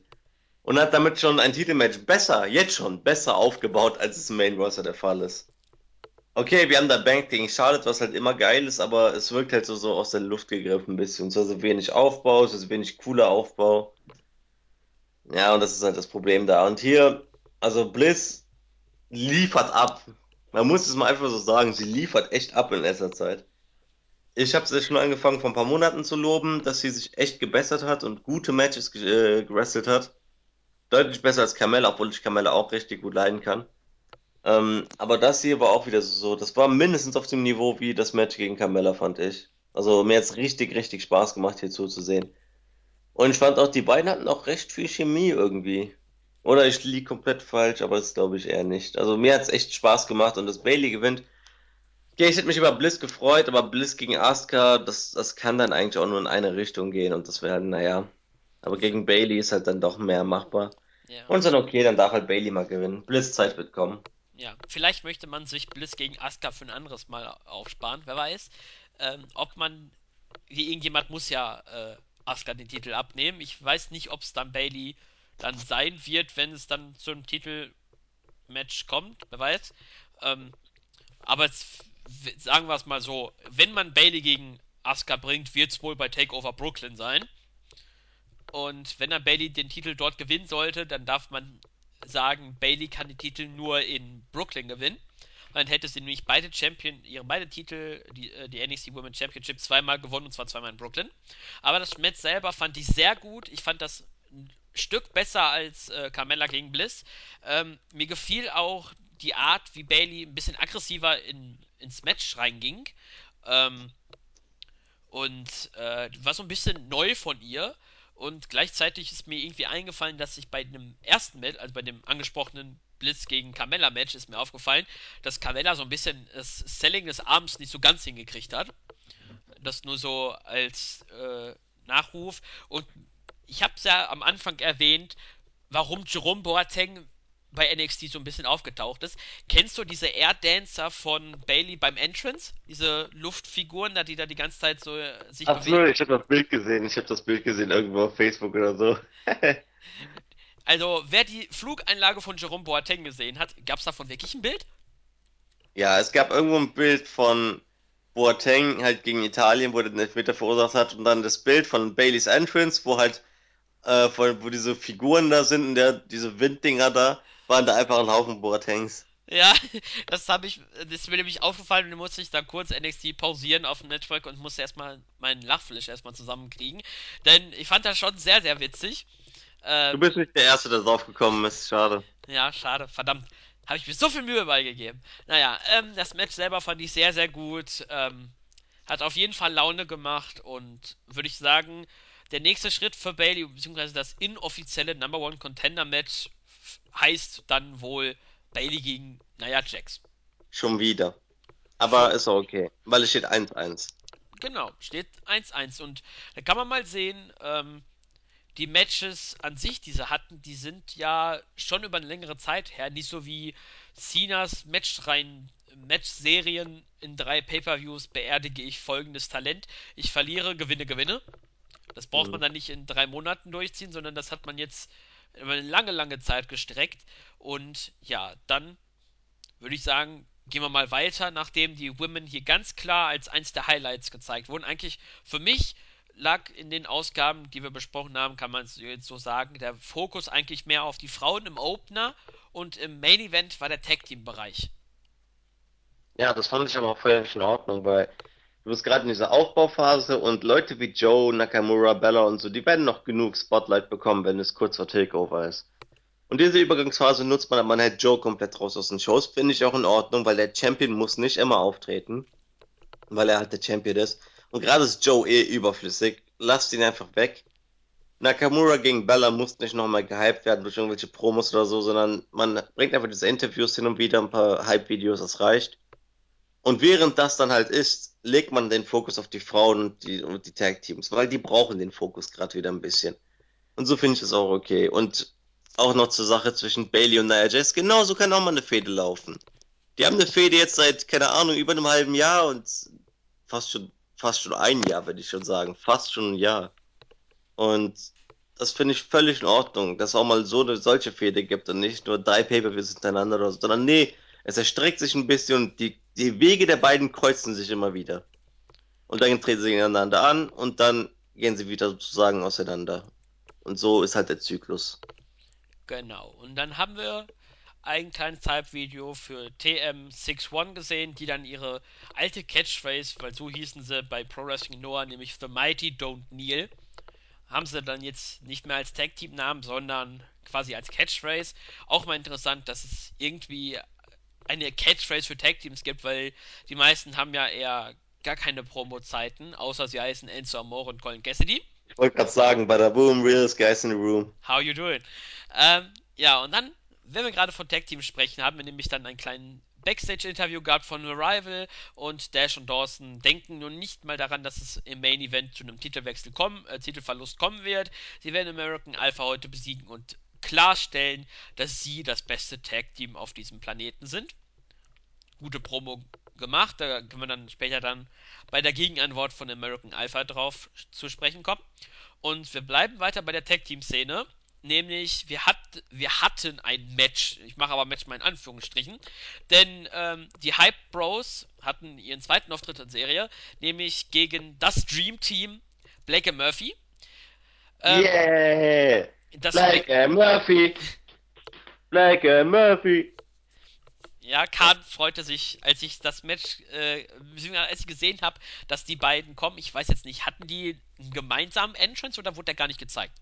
Und hat damit schon ein Titelmatch besser, jetzt schon besser aufgebaut, als es im Main Roster der Fall ist. Okay, wir haben da Bank gegen Charlotte, was halt immer geil ist, aber es wirkt halt so, so aus der Luft gegriffen ein bisschen. So also wenig Aufbau, es ist wenig cooler Aufbau. Ja, und das ist halt das Problem da. Und hier, also Bliss liefert ab. Man muss es mal einfach so sagen, sie liefert echt ab in letzter Zeit. Ich habe sie schon angefangen vor ein paar Monaten zu loben, dass sie sich echt gebessert hat und gute Matches äh, gewrestelt hat. Deutlich besser als Carmella, obwohl ich Carmella auch richtig gut leiden kann. Ähm, aber das hier war auch wieder so, das war mindestens auf dem Niveau wie das Match gegen Carmella, fand ich. Also mir hat's richtig, richtig Spaß gemacht, hier zuzusehen. Und ich fand auch, die beiden hatten auch recht viel Chemie irgendwie. Oder ich liege komplett falsch, aber das glaube ich eher nicht. Also mir hat's echt Spaß gemacht und das Bailey gewinnt. Okay, ich hätte mich über Bliss gefreut, aber Bliss gegen Asuka, das, das kann dann eigentlich auch nur in eine Richtung gehen und das wäre, halt, naja. Aber gegen Bailey ist halt dann doch mehr machbar. Ja. Und dann okay, dann darf halt Bailey mal gewinnen. Bliss Zeit wird kommen. Ja, vielleicht möchte man sich Bliss gegen Asuka für ein anderes Mal aufsparen, wer weiß. Ähm, ob man, wie irgendjemand muss ja äh, Asuka den Titel abnehmen. Ich weiß nicht, ob es dann Bailey dann sein wird, wenn es dann zum Titelmatch kommt, wer weiß. Ähm, aber jetzt, sagen wir es mal so, wenn man Bailey gegen Asuka bringt, wird es wohl bei Takeover Brooklyn sein. Und wenn dann Bailey den Titel dort gewinnen sollte, dann darf man sagen, Bailey kann die Titel nur in Brooklyn gewinnen. Dann hätte sie nämlich beide Champion, ihre beide Titel, die, äh, die NXT Women's Championship, zweimal gewonnen und zwar zweimal in Brooklyn. Aber das Match selber fand ich sehr gut. Ich fand das Stück besser als äh, Carmella gegen Bliss. Ähm, mir gefiel auch die Art, wie Bailey ein bisschen aggressiver in, ins Match reinging. Ähm, und äh, war so ein bisschen neu von ihr. Und gleichzeitig ist mir irgendwie eingefallen, dass ich bei dem ersten Match, also bei dem angesprochenen Blitz gegen Carmella Match, ist mir aufgefallen, dass Carmella so ein bisschen das Selling des Arms nicht so ganz hingekriegt hat. Das nur so als äh, Nachruf. Und ich habe es ja am Anfang erwähnt, warum Jerome Boateng bei NXT so ein bisschen aufgetaucht ist. Kennst du diese Air Dancer von Bailey beim Entrance? Diese Luftfiguren, da die da die ganze Zeit so äh, sich Ach bewegen? so, ich habe das Bild gesehen. Ich habe das Bild gesehen irgendwo auf Facebook oder so. [LAUGHS] also, wer die Flugeinlage von Jerome Boateng gesehen hat, gab es davon wirklich ein Bild? Ja, es gab irgendwo ein Bild von Boateng halt gegen Italien, wo der den Elfmeter verursacht hat und dann das Bild von Baileys Entrance, wo halt äh, wo diese Figuren da sind und der, diese Winddinger da waren da einfach ein Haufen Boatengs. Ja, [LAUGHS] das habe ich, das ist mir nämlich aufgefallen und dann musste ich da kurz NXT pausieren auf dem Network und musste erstmal meinen Lachflash erstmal zusammenkriegen. Denn ich fand das schon sehr, sehr witzig. Ähm, du bist nicht der Erste, der drauf gekommen ist, schade. Ja, schade, verdammt. Habe ich mir so viel Mühe beigegeben. Naja, ähm, das Match selber fand ich sehr, sehr gut. Ähm, hat auf jeden Fall Laune gemacht und würde ich sagen, der nächste Schritt für Bailey, beziehungsweise das inoffizielle Number One Contender Match heißt dann wohl Bailey gegen Nia Jax. Schon wieder. Aber ist auch okay, weil es steht 1-1. Genau, steht 1-1. Und da kann man mal sehen, ähm, die Matches an sich, die sie hatten, die sind ja schon über eine längere Zeit her, nicht so wie Cenas Matchreihen, Match-Serien in drei Pay-Per-Views beerdige ich folgendes Talent. Ich verliere, gewinne, gewinne. Das braucht mhm. man dann nicht in drei Monaten durchziehen, sondern das hat man jetzt über eine lange, lange Zeit gestreckt. Und ja, dann würde ich sagen, gehen wir mal weiter, nachdem die Women hier ganz klar als eins der Highlights gezeigt wurden. Eigentlich für mich lag in den Ausgaben, die wir besprochen haben, kann man es jetzt so sagen, der Fokus eigentlich mehr auf die Frauen im Opener und im Main Event war der Tag Team Bereich. Ja, das fand ich aber auch völlig in Ordnung, weil du bist gerade in dieser Aufbauphase und Leute wie Joe, Nakamura, Bella und so, die werden noch genug Spotlight bekommen, wenn es kurz vor Takeover ist. Und diese Übergangsphase nutzt man, man hält Joe komplett raus aus den Shows, finde ich auch in Ordnung, weil der Champion muss nicht immer auftreten, weil er halt der Champion ist. Und gerade ist Joe eh überflüssig. Lasst ihn einfach weg. Nakamura gegen Bella muss nicht nochmal gehypt werden durch irgendwelche Promos oder so, sondern man bringt einfach diese Interviews hin und wieder, ein paar Hype-Videos, das reicht. Und während das dann halt ist, legt man den Fokus auf die Frauen und die, und die Tag-Teams, weil die brauchen den Fokus gerade wieder ein bisschen. Und so finde ich es auch okay. Und auch noch zur Sache zwischen Bailey und Nia Jax. Genauso kann auch mal eine Fehde laufen. Die haben eine Fehde jetzt seit, keine Ahnung, über einem halben Jahr und fast schon, fast schon ein Jahr, würde ich schon sagen. Fast schon ein Jahr. Und das finde ich völlig in Ordnung, dass es auch mal so eine solche Fehde gibt und nicht nur drei Pay-Per-Views hintereinander oder so, sondern nee, es erstreckt sich ein bisschen und die, die Wege der beiden kreuzen sich immer wieder. Und dann treten sie gegeneinander an und dann gehen sie wieder sozusagen auseinander. Und so ist halt der Zyklus. Genau. Und dann haben wir ein kleines Type-Video für TM61 gesehen, die dann ihre alte Catchphrase, weil so hießen sie bei Pro Wrestling Noah, nämlich The Mighty Don't Kneel, haben sie dann jetzt nicht mehr als Tag-Team-Namen, sondern quasi als Catchphrase. Auch mal interessant, dass es irgendwie eine Catchphrase für Tag-Teams gibt, weil die meisten haben ja eher gar keine Promo-Zeiten, außer sie heißen Enzo Amore und Colin Cassidy. Ich wollte gerade sagen, bei der Boom, realest guys in the room. How you doing? Ähm, ja, und dann, wenn wir gerade von Tag Team sprechen, haben wir nämlich dann einen kleinen Backstage-Interview gehabt von Arrival und Dash und Dawson denken nun nicht mal daran, dass es im Main Event zu einem Titelwechsel kommen, äh, Titelverlust kommen wird. Sie werden American Alpha heute besiegen und klarstellen, dass sie das beste Tag-Team auf diesem Planeten sind. Gute Promo gemacht, da können wir dann später dann bei der Gegenantwort von American Alpha drauf zu sprechen kommen. Und wir bleiben weiter bei der Tag-Team-Szene nämlich wir, hat, wir hatten ein Match, ich mache aber Match mal in Anführungsstrichen, denn ähm, die Hype Bros hatten ihren zweiten Auftritt in Serie, nämlich gegen das Dream Team Blake Murphy. Ähm, yeah! Blake Murphy! Blake Murphy! Ja, Kahn freute sich, als ich das Match, äh, als ich gesehen habe, dass die beiden kommen. Ich weiß jetzt nicht, hatten die einen gemeinsamen Entrance oder wurde der gar nicht gezeigt?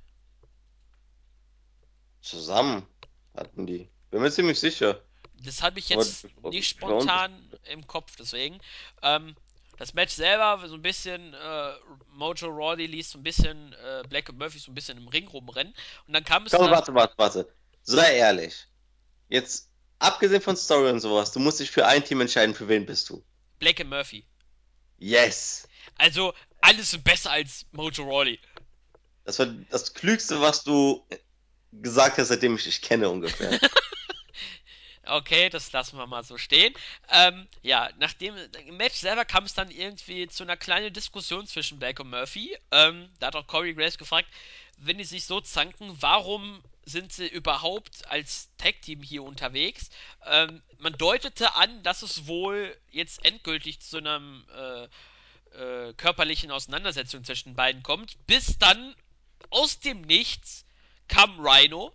Zusammen hatten die. Bin mir ziemlich sicher. Das habe ich jetzt nicht spontan im Kopf, deswegen. Ähm, das Match selber, so ein bisschen äh, Mojo Rawley ließ so ein bisschen äh, Black und Murphy so ein bisschen im Ring rumrennen. Und dann kam es. Komm, warte, warte, warte. Sei ehrlich. Jetzt, abgesehen von Story und sowas, du musst dich für ein Team entscheiden, für wen bist du? Black und Murphy. Yes. Also, alles besser als Mojo Rawley. Das war das Klügste, was du gesagt hast, seitdem ich dich kenne ungefähr. [LAUGHS] okay, das lassen wir mal so stehen. Ähm, ja, nachdem im Match selber kam es dann irgendwie zu einer kleinen Diskussion zwischen Black und Murphy. Ähm, da hat auch Corey Grace gefragt, wenn die sich so zanken, warum sind sie überhaupt als Tag-Team hier unterwegs? Ähm, man deutete an, dass es wohl jetzt endgültig zu einem äh, äh, körperlichen Auseinandersetzung zwischen beiden kommt, bis dann aus dem Nichts kam Rhino.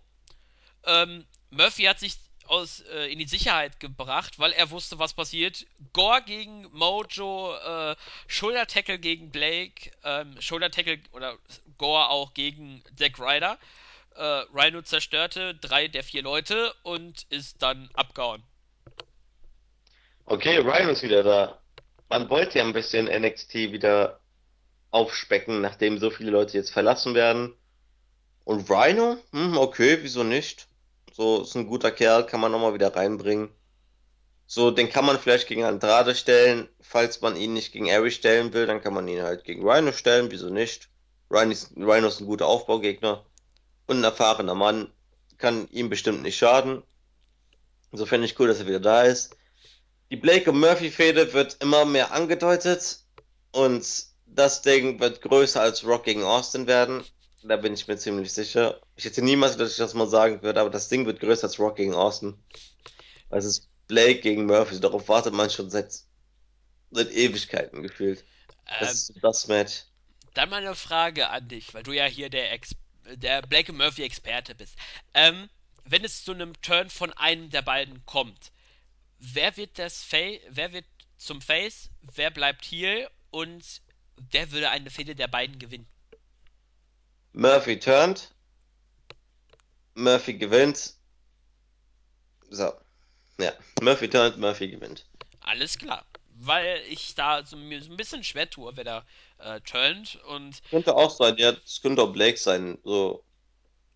Ähm, Murphy hat sich aus, äh, in die Sicherheit gebracht, weil er wusste, was passiert. Gore gegen Mojo, äh, Shoulder-Tackle gegen Blake, ähm, Shoulder-Tackle oder Gore auch gegen Zack Ryder. Äh, Rhino zerstörte drei der vier Leute und ist dann abgehauen. Okay, Rhino ist wieder da. Man wollte ja ein bisschen NXT wieder aufspecken, nachdem so viele Leute jetzt verlassen werden. Und Rhino? Hm, okay, wieso nicht? So, ist ein guter Kerl, kann man nochmal wieder reinbringen. So, den kann man vielleicht gegen Andrade stellen. Falls man ihn nicht gegen Ari stellen will, dann kann man ihn halt gegen Rhino stellen, wieso nicht? Rhino ist, Rhino ist ein guter Aufbaugegner. Und ein erfahrener Mann. Kann ihm bestimmt nicht schaden. So finde ich cool, dass er wieder da ist. Die Blake und Murphy-Fehde wird immer mehr angedeutet. Und das Ding wird größer als Rock gegen Austin werden. Da bin ich mir ziemlich sicher. Ich hätte niemals, dass ich das mal sagen würde, aber das Ding wird größer als Rock gegen Austin. Es ist Blake gegen Murphy. Darauf wartet man schon seit, seit Ewigkeiten gefühlt. Das Ähm, ist das Match. dann mal eine Frage an dich, weil du ja hier der, Ex der Blake Murphy Experte bist. Ähm, wenn es zu einem Turn von einem der beiden kommt, wer wird das Fa wer wird zum Face, wer bleibt hier und wer würde eine Fehde der beiden gewinnen? Murphy turned, Murphy gewinnt. So, ja. Murphy turned, Murphy gewinnt. Alles klar. Weil ich da so, mir so ein bisschen schwer tue, wer da äh, turnt und, Könnte auch sein, ja, das könnte auch Blake sein. So,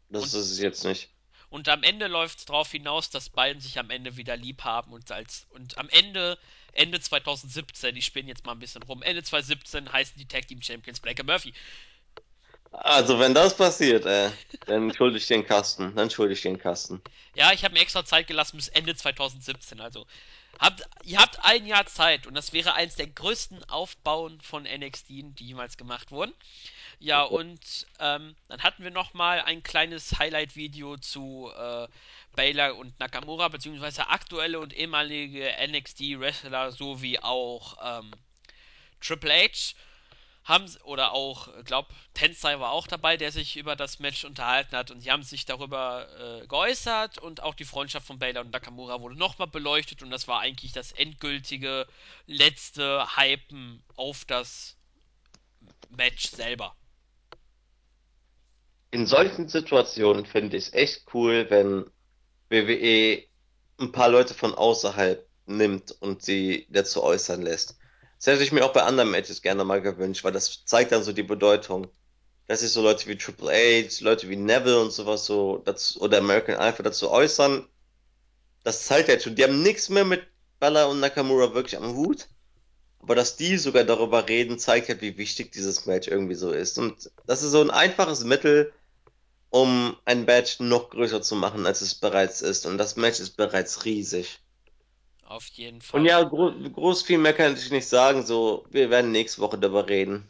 das und, ist es jetzt nicht. und am Ende läuft es darauf hinaus, dass beiden sich am Ende wieder lieb haben und als und am Ende, Ende 2017, ich spinne jetzt mal ein bisschen rum, Ende 2017 heißen die Tag Team Champions Blake und Murphy. Also, wenn das passiert, äh, dann schulde ich den Kasten. Dann schulde ich den Kasten. Ja, ich habe mir extra Zeit gelassen bis Ende 2017. Also habt, ihr habt ein Jahr Zeit und das wäre eins der größten Aufbauen von NXT, die jemals gemacht wurden. Ja, und ähm, dann hatten wir noch mal ein kleines Highlight-Video zu äh, Baylor und Nakamura, beziehungsweise aktuelle und ehemalige NXT-Wrestler sowie auch ähm, Triple H haben oder auch, glaub, Tensei war auch dabei, der sich über das Match unterhalten hat und sie haben sich darüber äh, geäußert und auch die Freundschaft von Baylor und Nakamura wurde nochmal beleuchtet und das war eigentlich das endgültige letzte Hypen auf das Match selber. In solchen Situationen finde ich es echt cool, wenn WWE ein paar Leute von außerhalb nimmt und sie dazu äußern lässt. Das hätte ich mir auch bei anderen Matches gerne mal gewünscht, weil das zeigt dann so die Bedeutung. Dass sich so Leute wie Triple H, Leute wie Neville und sowas so dazu, oder American Alpha dazu äußern, das zeigt halt schon, die haben nichts mehr mit Bella und Nakamura wirklich am Hut. Aber dass die sogar darüber reden, zeigt halt, wie wichtig dieses Match irgendwie so ist. Und das ist so ein einfaches Mittel, um ein Match noch größer zu machen, als es bereits ist. Und das Match ist bereits riesig. Auf jeden Und Fall. ja, gro groß viel mehr kann ich nicht sagen. So, wir werden nächste Woche darüber reden.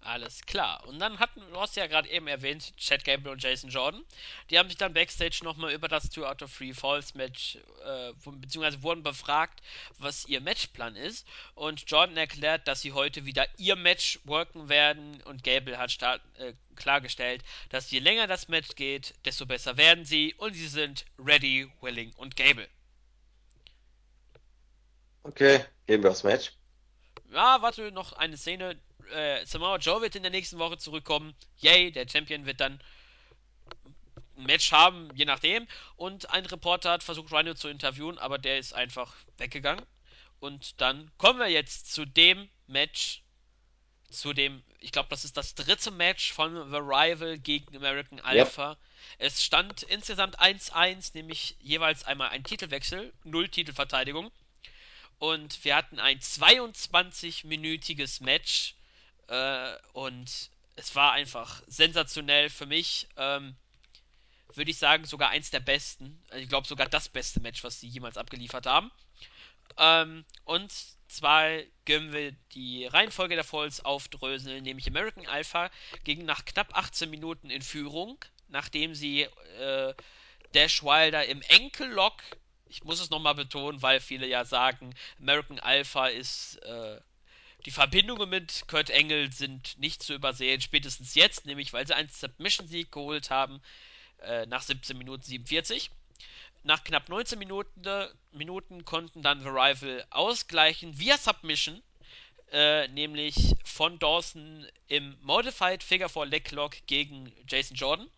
Alles klar. Und dann hatten, du hast ja gerade eben erwähnt, Chad Gable und Jason Jordan. Die haben sich dann backstage nochmal über das Two out of Three Falls Match, äh, beziehungsweise wurden befragt, was ihr Matchplan ist. Und Jordan erklärt, dass sie heute wieder ihr Match worken werden. Und Gable hat start, äh, klargestellt, dass je länger das Match geht, desto besser werden sie. Und sie sind ready, willing und Gable. Okay, gehen wir aufs Match. Ja, warte, noch eine Szene. Äh, Samoa Joe wird in der nächsten Woche zurückkommen. Yay, der Champion wird dann ein Match haben, je nachdem. Und ein Reporter hat versucht, Rhino zu interviewen, aber der ist einfach weggegangen. Und dann kommen wir jetzt zu dem Match, zu dem, ich glaube, das ist das dritte Match von The Rival gegen American. Alpha. Es stand insgesamt 1-1, nämlich jeweils einmal ein Titelwechsel, null Titelverteidigung. Und wir hatten ein 22-minütiges Match. Äh, und es war einfach sensationell für mich. Ähm, würde ich sagen, sogar eins der besten. Also Ich glaube sogar das beste Match, was sie jemals abgeliefert haben. Ähm, und zwar können wir die Reihenfolge der Falls aufdröseln, nämlich American Alpha ging nach knapp 18 Minuten in Führung, nachdem sie äh, Dash Wilder im Enkellock, ich muss es nochmal betonen, weil viele ja sagen, American Alpha ist, äh, die Verbindungen mit Kurt Engel sind nicht zu übersehen, spätestens jetzt, nämlich weil sie einen Submission-Sieg geholt haben, äh, nach 17 Minuten 47. Nach knapp 19 Minuten, Minuten konnten dann The Rival ausgleichen via Submission, äh, nämlich von Dawson im Modified Figure 4 Leg Lock gegen Jason Jordan.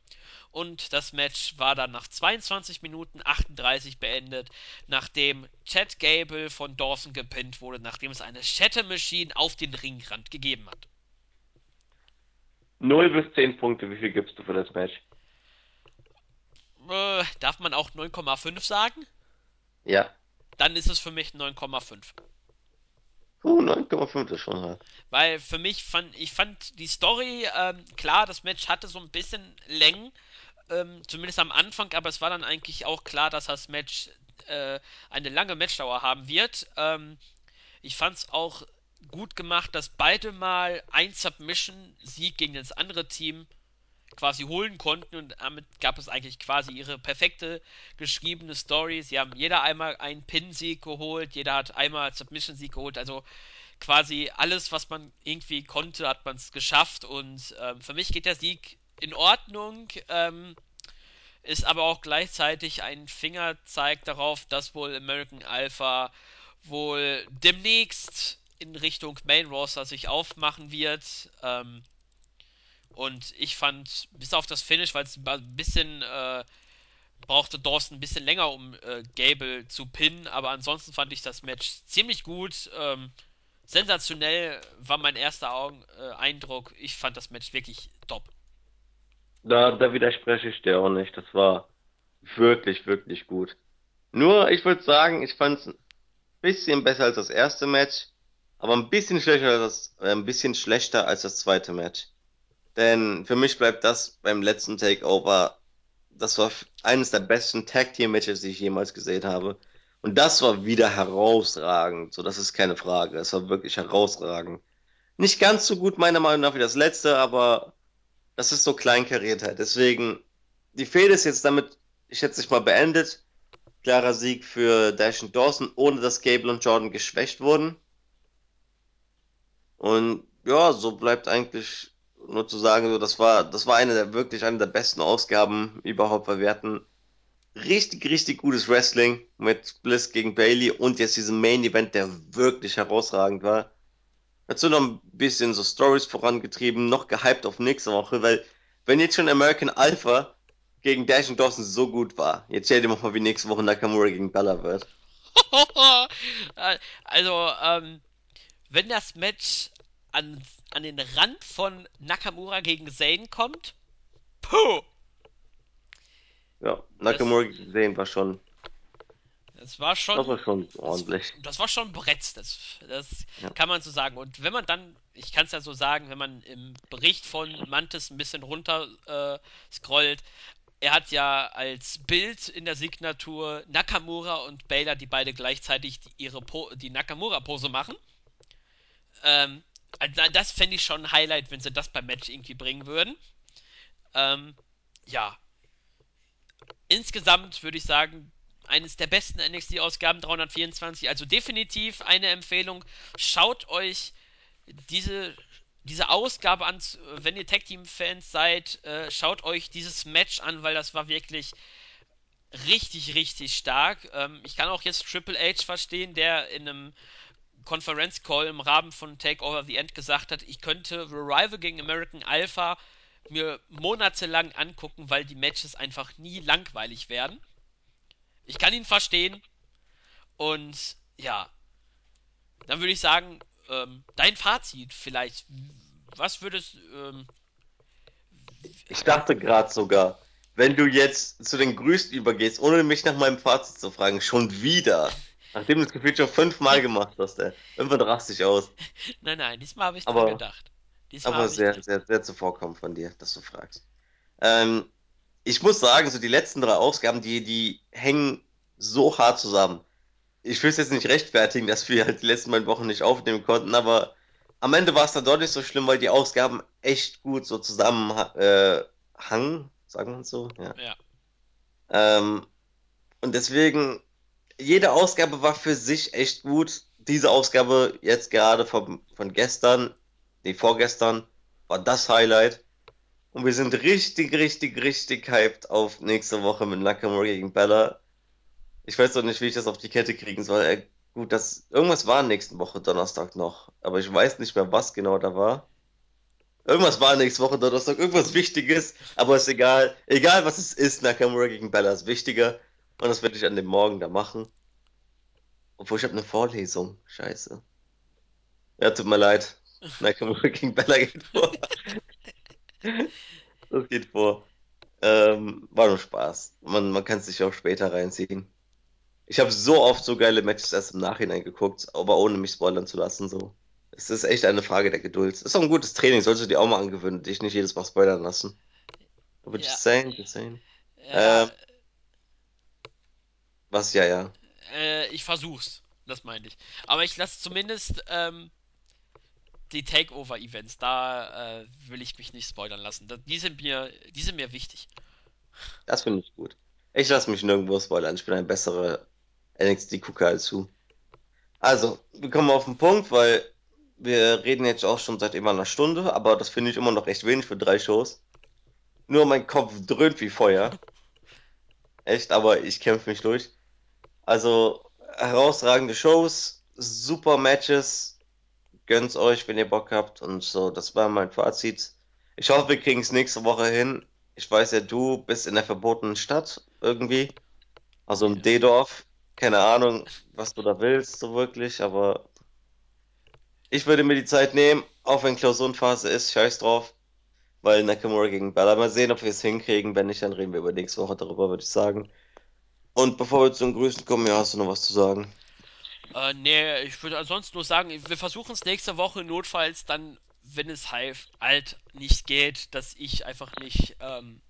Und das Match war dann nach 22 Minuten 38 beendet, nachdem Chad Gable von Dawson gepinnt wurde, nachdem es eine Shatter Machine auf den Ringrand gegeben hat. 0 bis 10 Punkte, wie viel gibst du für das Match? Äh, darf man auch 9,5 sagen? Ja. Dann ist es für mich 9,5. Uh, 9,5 ist schon hart. Weil für mich fand, ich fand die Story, ähm, klar, das Match hatte so ein bisschen Längen, ähm, zumindest am Anfang, aber es war dann eigentlich auch klar, dass das Match äh, eine lange Matchdauer haben wird. Ähm, ich fand es auch gut gemacht, dass beide mal ein Submission-Sieg gegen das andere Team quasi holen konnten und damit gab es eigentlich quasi ihre perfekte geschriebene Story. Sie haben jeder einmal einen Pin-Sieg geholt, jeder hat einmal Submission-Sieg geholt, also quasi alles, was man irgendwie konnte, hat man es geschafft und ähm, für mich geht der Sieg in Ordnung. Ähm, ist aber auch gleichzeitig ein Fingerzeig darauf, dass wohl American Alpha wohl demnächst in Richtung Main Roster sich aufmachen wird. Ähm, und ich fand, bis auf das Finish, weil es ein bisschen äh, brauchte Dawson ein bisschen länger, um äh, Gable zu pinnen, aber ansonsten fand ich das Match ziemlich gut. Ähm, sensationell war mein erster Augen, äh, Eindruck. Ich fand das Match wirklich top. Da, da widerspreche ich dir auch nicht. Das war wirklich, wirklich gut. Nur, ich würde sagen, ich fand es ein bisschen besser als das erste Match, aber ein bisschen schlechter als das, äh, ein bisschen schlechter als das zweite Match. Denn für mich bleibt das beim letzten Takeover, das war eines der besten Tag Team Matches, die ich jemals gesehen habe. Und das war wieder herausragend. So, das ist keine Frage. Es war wirklich herausragend. Nicht ganz so gut meiner Meinung nach wie das letzte, aber das ist so Kleinkariertheit. Deswegen, die Fehde ist jetzt damit, ich schätze ich mal, beendet. Klarer Sieg für Dash und Dawson, ohne dass Gable und Jordan geschwächt wurden. Und ja, so bleibt eigentlich nur zu sagen, so, das war, das war eine der wirklich eine der besten Ausgaben überhaupt, weil wir hatten richtig, richtig gutes Wrestling mit Bliss gegen Bailey und jetzt diesem Main Event, der wirklich herausragend war. Dazu noch ein bisschen so Stories vorangetrieben, noch gehypt auf nächste Woche, weil wenn jetzt schon American Alpha gegen Dash und Dawson so gut war, jetzt stell dir mal wie nächste Woche Nakamura gegen Bella wird. [LAUGHS] also, ähm, wenn das Match an, an den Rand von Nakamura gegen Zayn kommt, puh! Ja, Das, Nakamura gegen Zayn war schon, das war das war schon. schon Das, ordentlich. das war schon ein Brett, das, das Ja. kann man so sagen. Und wenn man dann, ich kann es ja so sagen, wenn man im Bericht von Mantis ein bisschen runter äh, scrollt, er hat ja als Bild in der Signatur Nakamura und Baylor, die beide gleichzeitig die, ihre po die Nakamura-Pose machen. Ähm, also das fände ich schon ein Highlight, wenn sie das beim Match irgendwie bringen würden. Ähm, ja, insgesamt würde ich sagen, eines der besten NXT-Ausgaben 324. Also definitiv eine Empfehlung. Schaut euch diese, diese Ausgabe an, wenn ihr Tag Team-Fans seid. Äh, schaut euch dieses Match an, weil das war wirklich richtig, richtig stark. Ähm, ich kann auch jetzt Triple H verstehen, der in einem Konferenzcall im Rahmen von Takeover the End gesagt hat, ich könnte Revival gegen American Alpha mir monatelang angucken, weil die Matches einfach nie langweilig werden. Ich kann ihn verstehen und ja, dann würde ich sagen, ähm, dein Fazit vielleicht. Was würdest ähm, Ich dachte gerade sogar, wenn du jetzt zu den Grüßen übergehst, ohne mich nach meinem Fazit zu fragen, schon wieder, nachdem du das Gefühl schon fünfmal gemacht hast, ey, irgendwann rast dich aus. [LAUGHS] Nein, nein, diesmal habe ich dran Aber, gedacht. Diesmal aber sehr, dran. sehr, sehr zuvorkommend von dir, dass du fragst. Ähm, ich muss sagen, so die letzten drei Ausgaben, die, die hängen so hart zusammen. Ich will es jetzt nicht rechtfertigen, dass wir halt die letzten beiden Wochen nicht aufnehmen konnten, aber am Ende war es dann doch nicht so schlimm, weil die Ausgaben echt gut so zusammen äh, hangen, sagen wir es so, ja. Ja, Ähm, und deswegen, jede Ausgabe war für sich echt gut. Diese Ausgabe jetzt gerade von, von gestern, nee, vorgestern, war das Highlight. Und wir sind richtig, richtig, richtig hyped auf nächste Woche mit Nakamura gegen Bella. Ich weiß doch nicht, wie ich das auf die Kette kriegen soll. Äh, gut, das, irgendwas war nächste Woche Donnerstag noch, aber ich weiß nicht mehr, was genau da war. Irgendwas war nächste Woche Donnerstag, irgendwas Wichtiges, aber ist egal. Egal was es ist, Nakamura gegen Bella ist wichtiger. Und das werde ich an dem Morgen da machen. Obwohl ich habe eine Vorlesung. Scheiße. Ja, tut mir leid. Nakamura gegen Bella geht vor. Das geht vor. Ähm, war nur Spaß. Man, man kann es sich auch später reinziehen. Ich habe so oft so geile Matches erst im Nachhinein geguckt, aber ohne mich spoilern zu lassen, so. Es ist echt eine Frage der Geduld. Ist auch ein gutes Training, solltest du dir auch mal angewöhnen, dich nicht jedes Mal spoilern lassen. Aber ja, just saying, just saying. ja, Ähm, was, ja, ja. äh, ich versuch's. Das meine ich. Aber ich lasse zumindest ähm, die Takeover-Events, da äh, will ich mich nicht spoilern lassen. Die, sind mir, die sind mir wichtig. Das finde ich gut. Ich lasse mich nirgendwo spoilern. Ich bin ein besserer NXT-Gucker als du. Also, wir kommen auf den Punkt, weil wir reden jetzt auch schon seit immer einer Stunde, aber das finde ich immer noch recht wenig für drei Shows. Nur mein Kopf dröhnt wie Feuer. [LAUGHS] Echt, aber ich kämpfe mich durch. Also, herausragende Shows, super Matches. Gönnt's euch, wenn ihr Bock habt. Und so, das war mein Fazit. Ich hoffe, wir kriegen es nächste Woche hin. Ich weiß ja, du bist in der verbotenen Stadt irgendwie. Also im D-Dorf. Keine Ahnung, was du da willst, so wirklich, aber ich würde mir die Zeit nehmen, auch wenn Klausurenphase ist, scheiß drauf. Weil Nakamura gegen Bella. Mal sehen, ob wir es hinkriegen. Wenn nicht, dann reden wir über nächste Woche darüber, würde ich sagen. Und bevor wir zu den Grüßen kommen, ja, hast du noch was zu sagen? Äh, nee, ich würde ansonsten nur sagen, wir versuchen es nächste Woche notfalls dann, wenn es halt nicht geht, dass ich einfach nicht ähm,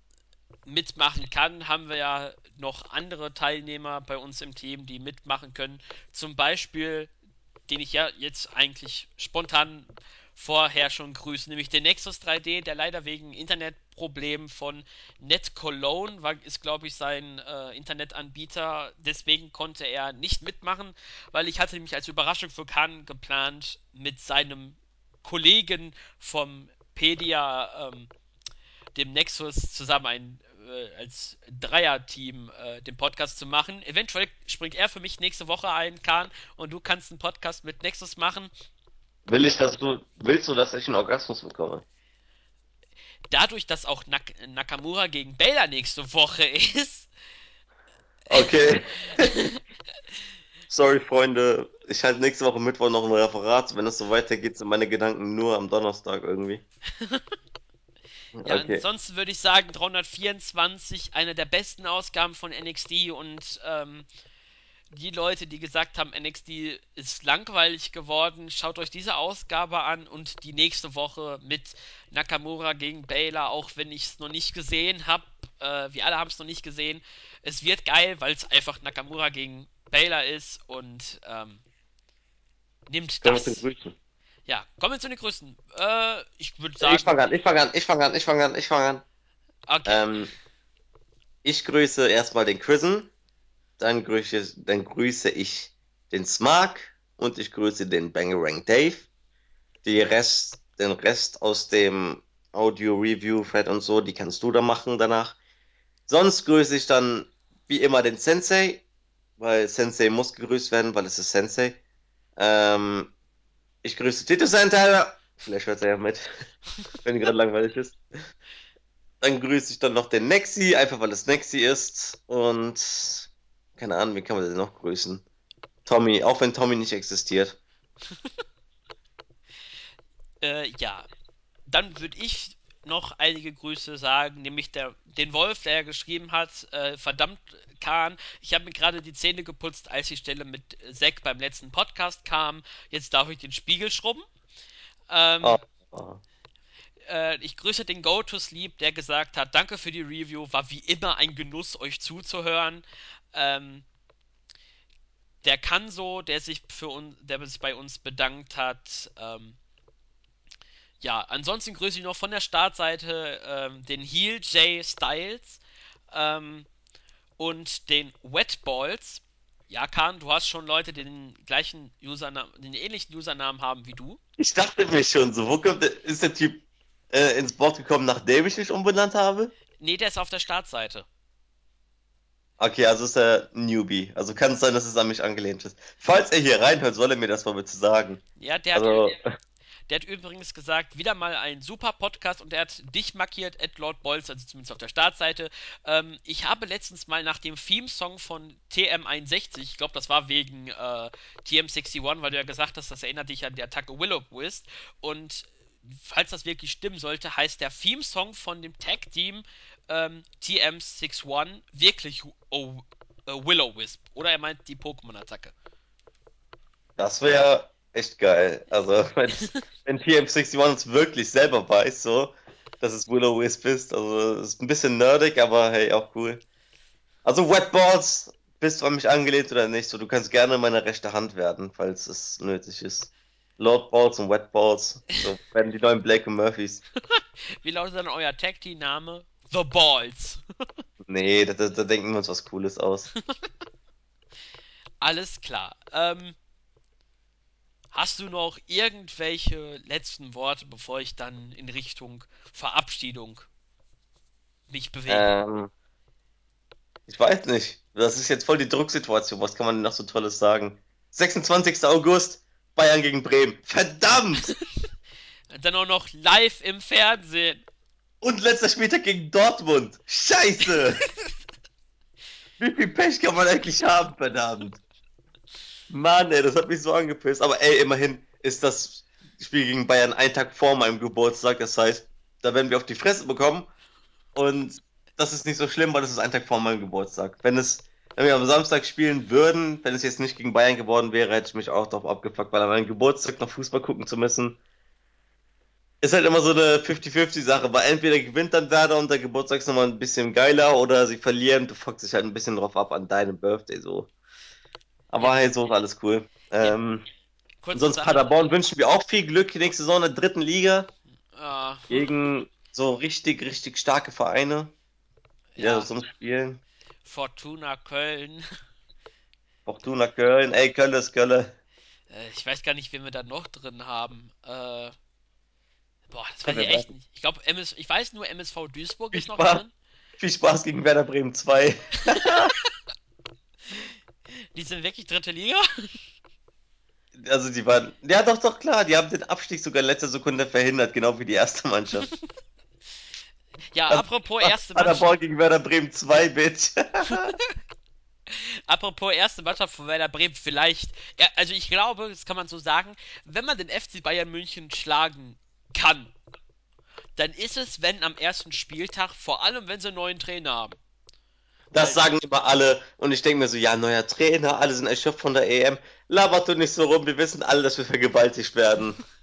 mitmachen kann, haben wir ja noch andere Teilnehmer bei uns im Team, die mitmachen können. Zum Beispiel, den ich ja jetzt eigentlich spontan vorher schon grüße, nämlich den Nexus 3D, der leider wegen Internetproblemen von NetCologne war, ist glaube ich sein äh, Internetanbieter, deswegen konnte er nicht mitmachen, weil ich hatte nämlich als Überraschung für Khan geplant, mit seinem Kollegen vom Pedia, ähm, dem Nexus, zusammen ein äh, als Dreier-Team äh, den Podcast zu machen. Eventuell springt er für mich nächste Woche ein, Kahn, und du kannst einen Podcast mit Nexus machen. Will ich, dass du, willst du, dass ich einen Orgasmus bekomme? Dadurch, dass auch Nak Nakamura gegen Baylor nächste Woche ist. Okay. [LAUGHS] Sorry, Freunde. Ich halte nächste Woche Mittwoch noch ein Referat. Wenn es so weitergeht, sind meine Gedanken nur am Donnerstag irgendwie. [LAUGHS] Ja, okay. ansonsten würde ich sagen, 324, eine der besten Ausgaben von NXT und ähm, die Leute, die gesagt haben, NXT ist langweilig geworden, schaut euch diese Ausgabe an und die nächste Woche mit Nakamura gegen Baylor, auch wenn ich es noch nicht gesehen habe. Äh, wir alle haben es noch nicht gesehen. Es wird geil, weil es einfach Nakamura gegen Baylor ist und ähm, nimmt das. Ja, kommen wir zu den Größten. Äh, ich würde sagen. Ich fange an, ich fange an, ich fange an, ich fange an, ich fange an. Okay. Ähm, ich grüße erstmal den Chrisen, dann grüße, dann grüße ich den Smark und ich grüße den Bangerang Dave. Die Rest, den Rest aus dem Audio Review, Fred und so, die kannst du da machen danach. Sonst grüße ich dann wie immer den Sensei, weil Sensei muss gegrüßt werden, weil es ist Sensei. Ähm, ich grüße Tito Santana. Vielleicht hört er ja mit, [LAUGHS] wenn gerade langweilig ist. Dann grüße ich dann noch den Nexi, einfach weil es Nexi ist. Und keine Ahnung, wie kann man den noch grüßen? Tommy, auch wenn Tommy nicht existiert. [LAUGHS] äh, ja. Dann würde ich noch einige Grüße sagen, nämlich der, den Wolf, der ja geschrieben hat, äh, verdammt Kahn, ich habe mir gerade die Zähne geputzt, als die Stelle mit Zack beim letzten Podcast kam, jetzt darf ich den Spiegel schrubben. Ähm, oh. Oh. Äh, ich grüße den Go to Sleep, der gesagt hat, danke für die Review, war wie immer ein Genuss, euch zuzuhören. Ähm, der Kanso, der sich für uns, der sich bei uns bedankt hat, ähm, ja, ansonsten grüße ich noch von der Startseite ähm, den Heel J Styles ähm, und den Wetballs. Ja, Kahn, du hast schon Leute, die den gleichen Usernamen, den ähnlichen Usernamen haben wie du. Ich dachte mir schon so, wo kommt der, ist der Typ äh, ins Board gekommen, nachdem ich mich umbenannt habe? Nee, der ist auf der Startseite. Okay, also ist er Newbie. Also kann es sein, dass es an mich angelehnt ist. Falls er hier reinhört, soll er mir das mal bitte sagen. Ja, der also, hat, der hat übrigens gesagt, wieder mal ein super Podcast und er hat dich markiert, Ed Lord Bolz, also zumindest auf der Startseite. Ähm, ich habe letztens mal nach dem Theme-Song von TM61, ich glaube, das war wegen äh, TM61, weil du ja gesagt hast, das erinnert dich an die Attacke Willow Wist und falls das wirklich stimmen sollte, heißt der Theme-Song von dem Tag-Team ähm, TM61 wirklich oh, uh, Willow-Wisp. Oder er meint die Pokémon-Attacke. Das wäre echt geil. Also, [LAUGHS] wenn, wenn TM61 uns wirklich selber weiß, so, dass es Willow Wisp ist. Also, es ist ein bisschen nerdig, aber hey, auch cool. Also, Wetballs, bist du an mich angelehnt oder nicht? So, du kannst gerne meine rechte Hand werden, falls es nötig ist. Lord Balls und Wet Balls. So werden die neuen Blake und Murphys. [LAUGHS] Wie lautet dann euer Tag Team Name? The Balls. Nee, da, da, denken wir uns was Cooles aus. [LAUGHS] Alles klar. Ähm, hast du noch irgendwelche letzten Worte, bevor ich dann in Richtung Verabschiedung mich bewege? Ähm, ich weiß nicht. Das ist jetzt voll die Drucksituation. Was kann man denn noch so Tolles sagen? 26. August, Bayern gegen Bremen. Verdammt! [LAUGHS] Dann auch noch live im Fernsehen. Und letzter Spieltag gegen Dortmund. Scheiße! [LAUGHS] Wie viel Pech kann man eigentlich haben, verdammt? Mann, ey, das hat mich so angepisst. Aber ey, immerhin ist das Spiel gegen Bayern einen Tag vor meinem Geburtstag. Das heißt, da werden wir auf die Fresse bekommen. Und das ist nicht so schlimm, weil das ist ein Tag vor meinem Geburtstag. Wenn es, wenn wir am Samstag spielen würden, wenn es jetzt nicht gegen Bayern geworden wäre, hätte ich mich auch darauf abgefuckt, weil an meinem Geburtstag noch Fußball gucken zu müssen, ist halt immer so eine 50-50-Sache, weil entweder gewinnt dann Werder und der Geburtstag ist nochmal ein bisschen geiler oder sie verlieren, du fuckst dich halt ein bisschen drauf ab an deinem Birthday so. Aber Ja. hey, so ist alles cool. Ähm, Kurze sonst Sache. Paderborn wünschen wir auch viel Glück nächste Saison in der dritten Liga Ah, gegen so richtig, richtig starke Vereine, die ja, da sonst spielen. Fortuna Köln. Fortuna Köln, ey, Köln ist Köln. Äh, ich weiß gar nicht, wen wir da noch drin haben. Äh, boah, das weiß ich echt nicht. Ich glaube, MS, ich weiß nur, MSV Duisburg ist noch drin. Viel Spaß gegen Werder Bremen 2. [LAUGHS] Die sind wirklich dritte Liga. [LAUGHS] Also die waren, ja doch, doch, klar, die haben den Abstieg sogar in letzter Sekunde verhindert, genau wie die erste Mannschaft. [LAUGHS] Ja, Also, apropos erste Mannschaft, Paderborn gegen Werder Bremen 2, Bitch. apropos erste Mannschaft von Werder Bremen, vielleicht, ja, also ich glaube, das kann man so sagen, wenn man den FC Bayern München schlagen kann, dann ist es, wenn am ersten Spieltag, vor allem wenn sie einen neuen Trainer haben. Das sagen immer alle und ich denke mir so, ja, neuer Trainer, alle sind erschöpft von der EM. Labert du nicht so rum, wir wissen alle, dass wir vergewaltigt werden. [LAUGHS]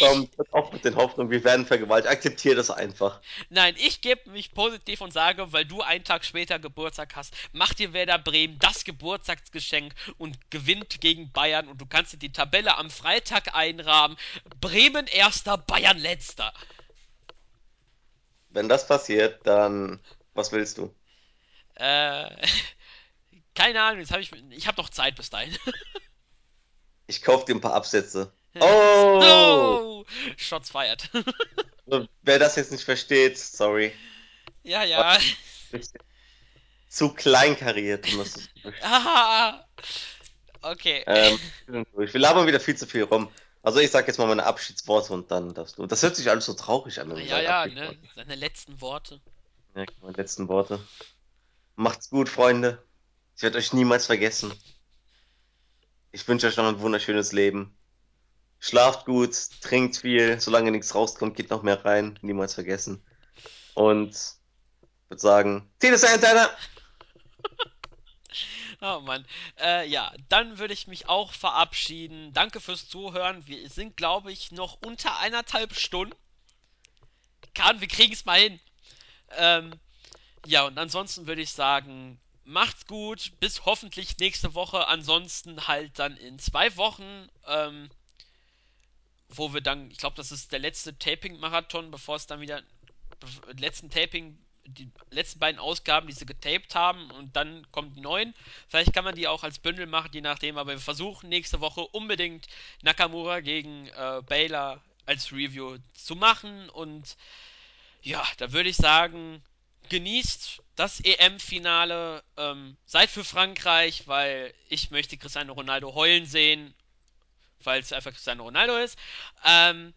Ich, Komm, hört auf mit den Hoffnungen, wir werden vergewaltigt. Akzeptier das einfach. nein, ich gebe mich positiv und sage, weil du einen Tag später Geburtstag hast, macht dir Werder Bremen das Geburtstagsgeschenk und gewinnt gegen Bayern und du kannst dir die Tabelle am Freitag einrahmen. Bremen erster, Bayern letzter. Wenn das passiert, dann was willst du? Äh, [LAUGHS] keine Ahnung, jetzt habe ich, ich habe noch Zeit bis dahin. [LAUGHS] Ich kauf dir ein paar Absätze. [LAUGHS] Oh! Oh! Shots fired. [LAUGHS] Wer das jetzt nicht versteht, sorry. ja, ja. Zu kleinkariert, um das zu [LAUGHS] Ah, okay. ähm, wir labern wieder viel zu viel rum. Also ich sag jetzt mal meine Abschiedsworte und dann darfst du. Das hört sich alles so traurig an. ja, ja, ne? Seine letzten Worte. Ja, meine letzten Worte. Macht's gut, Freunde. Ich werde euch niemals vergessen. Ich wünsche euch noch ein wunderschönes Leben. Schlaft gut, trinkt viel, solange nichts rauskommt, geht noch mehr rein. Niemals vergessen. Und würde sagen, Tina Santana! [LAUGHS] Oh Mann. Äh, ja, dann würde ich mich auch verabschieden. Danke fürs Zuhören. Wir sind, glaube ich, noch unter eineinhalb Stunden. Kann, wir kriegen es mal hin. Ähm, ja, und ansonsten würde ich sagen, macht's gut. Bis hoffentlich nächste Woche. Ansonsten halt dann in zwei Wochen. Ähm, wo wir dann, ich glaube, das ist der letzte Taping-Marathon, bevor es dann wieder letzten Taping, die letzten beiden Ausgaben, die sie getaped haben und dann kommen die neuen. Vielleicht kann man die auch als Bündel machen, je nachdem, aber wir versuchen nächste Woche unbedingt Nakamura gegen äh, Baylor als Review zu machen und ja, da würde ich sagen, genießt das EM-Finale, ähm, seid für Frankreich, weil ich möchte Cristiano Ronaldo heulen sehen weil es einfach Cristiano Ronaldo ist. Ähm,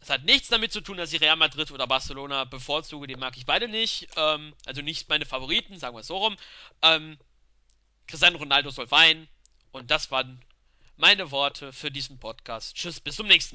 es hat nichts damit zu tun, dass ich Real Madrid oder Barcelona bevorzuge. Die mag ich beide nicht. Ähm, also nicht meine Favoriten, sagen wir es so rum. Ähm, Cristiano Ronaldo soll weinen. Und das waren meine Worte für diesen Podcast. Tschüss, bis zum nächsten Mal.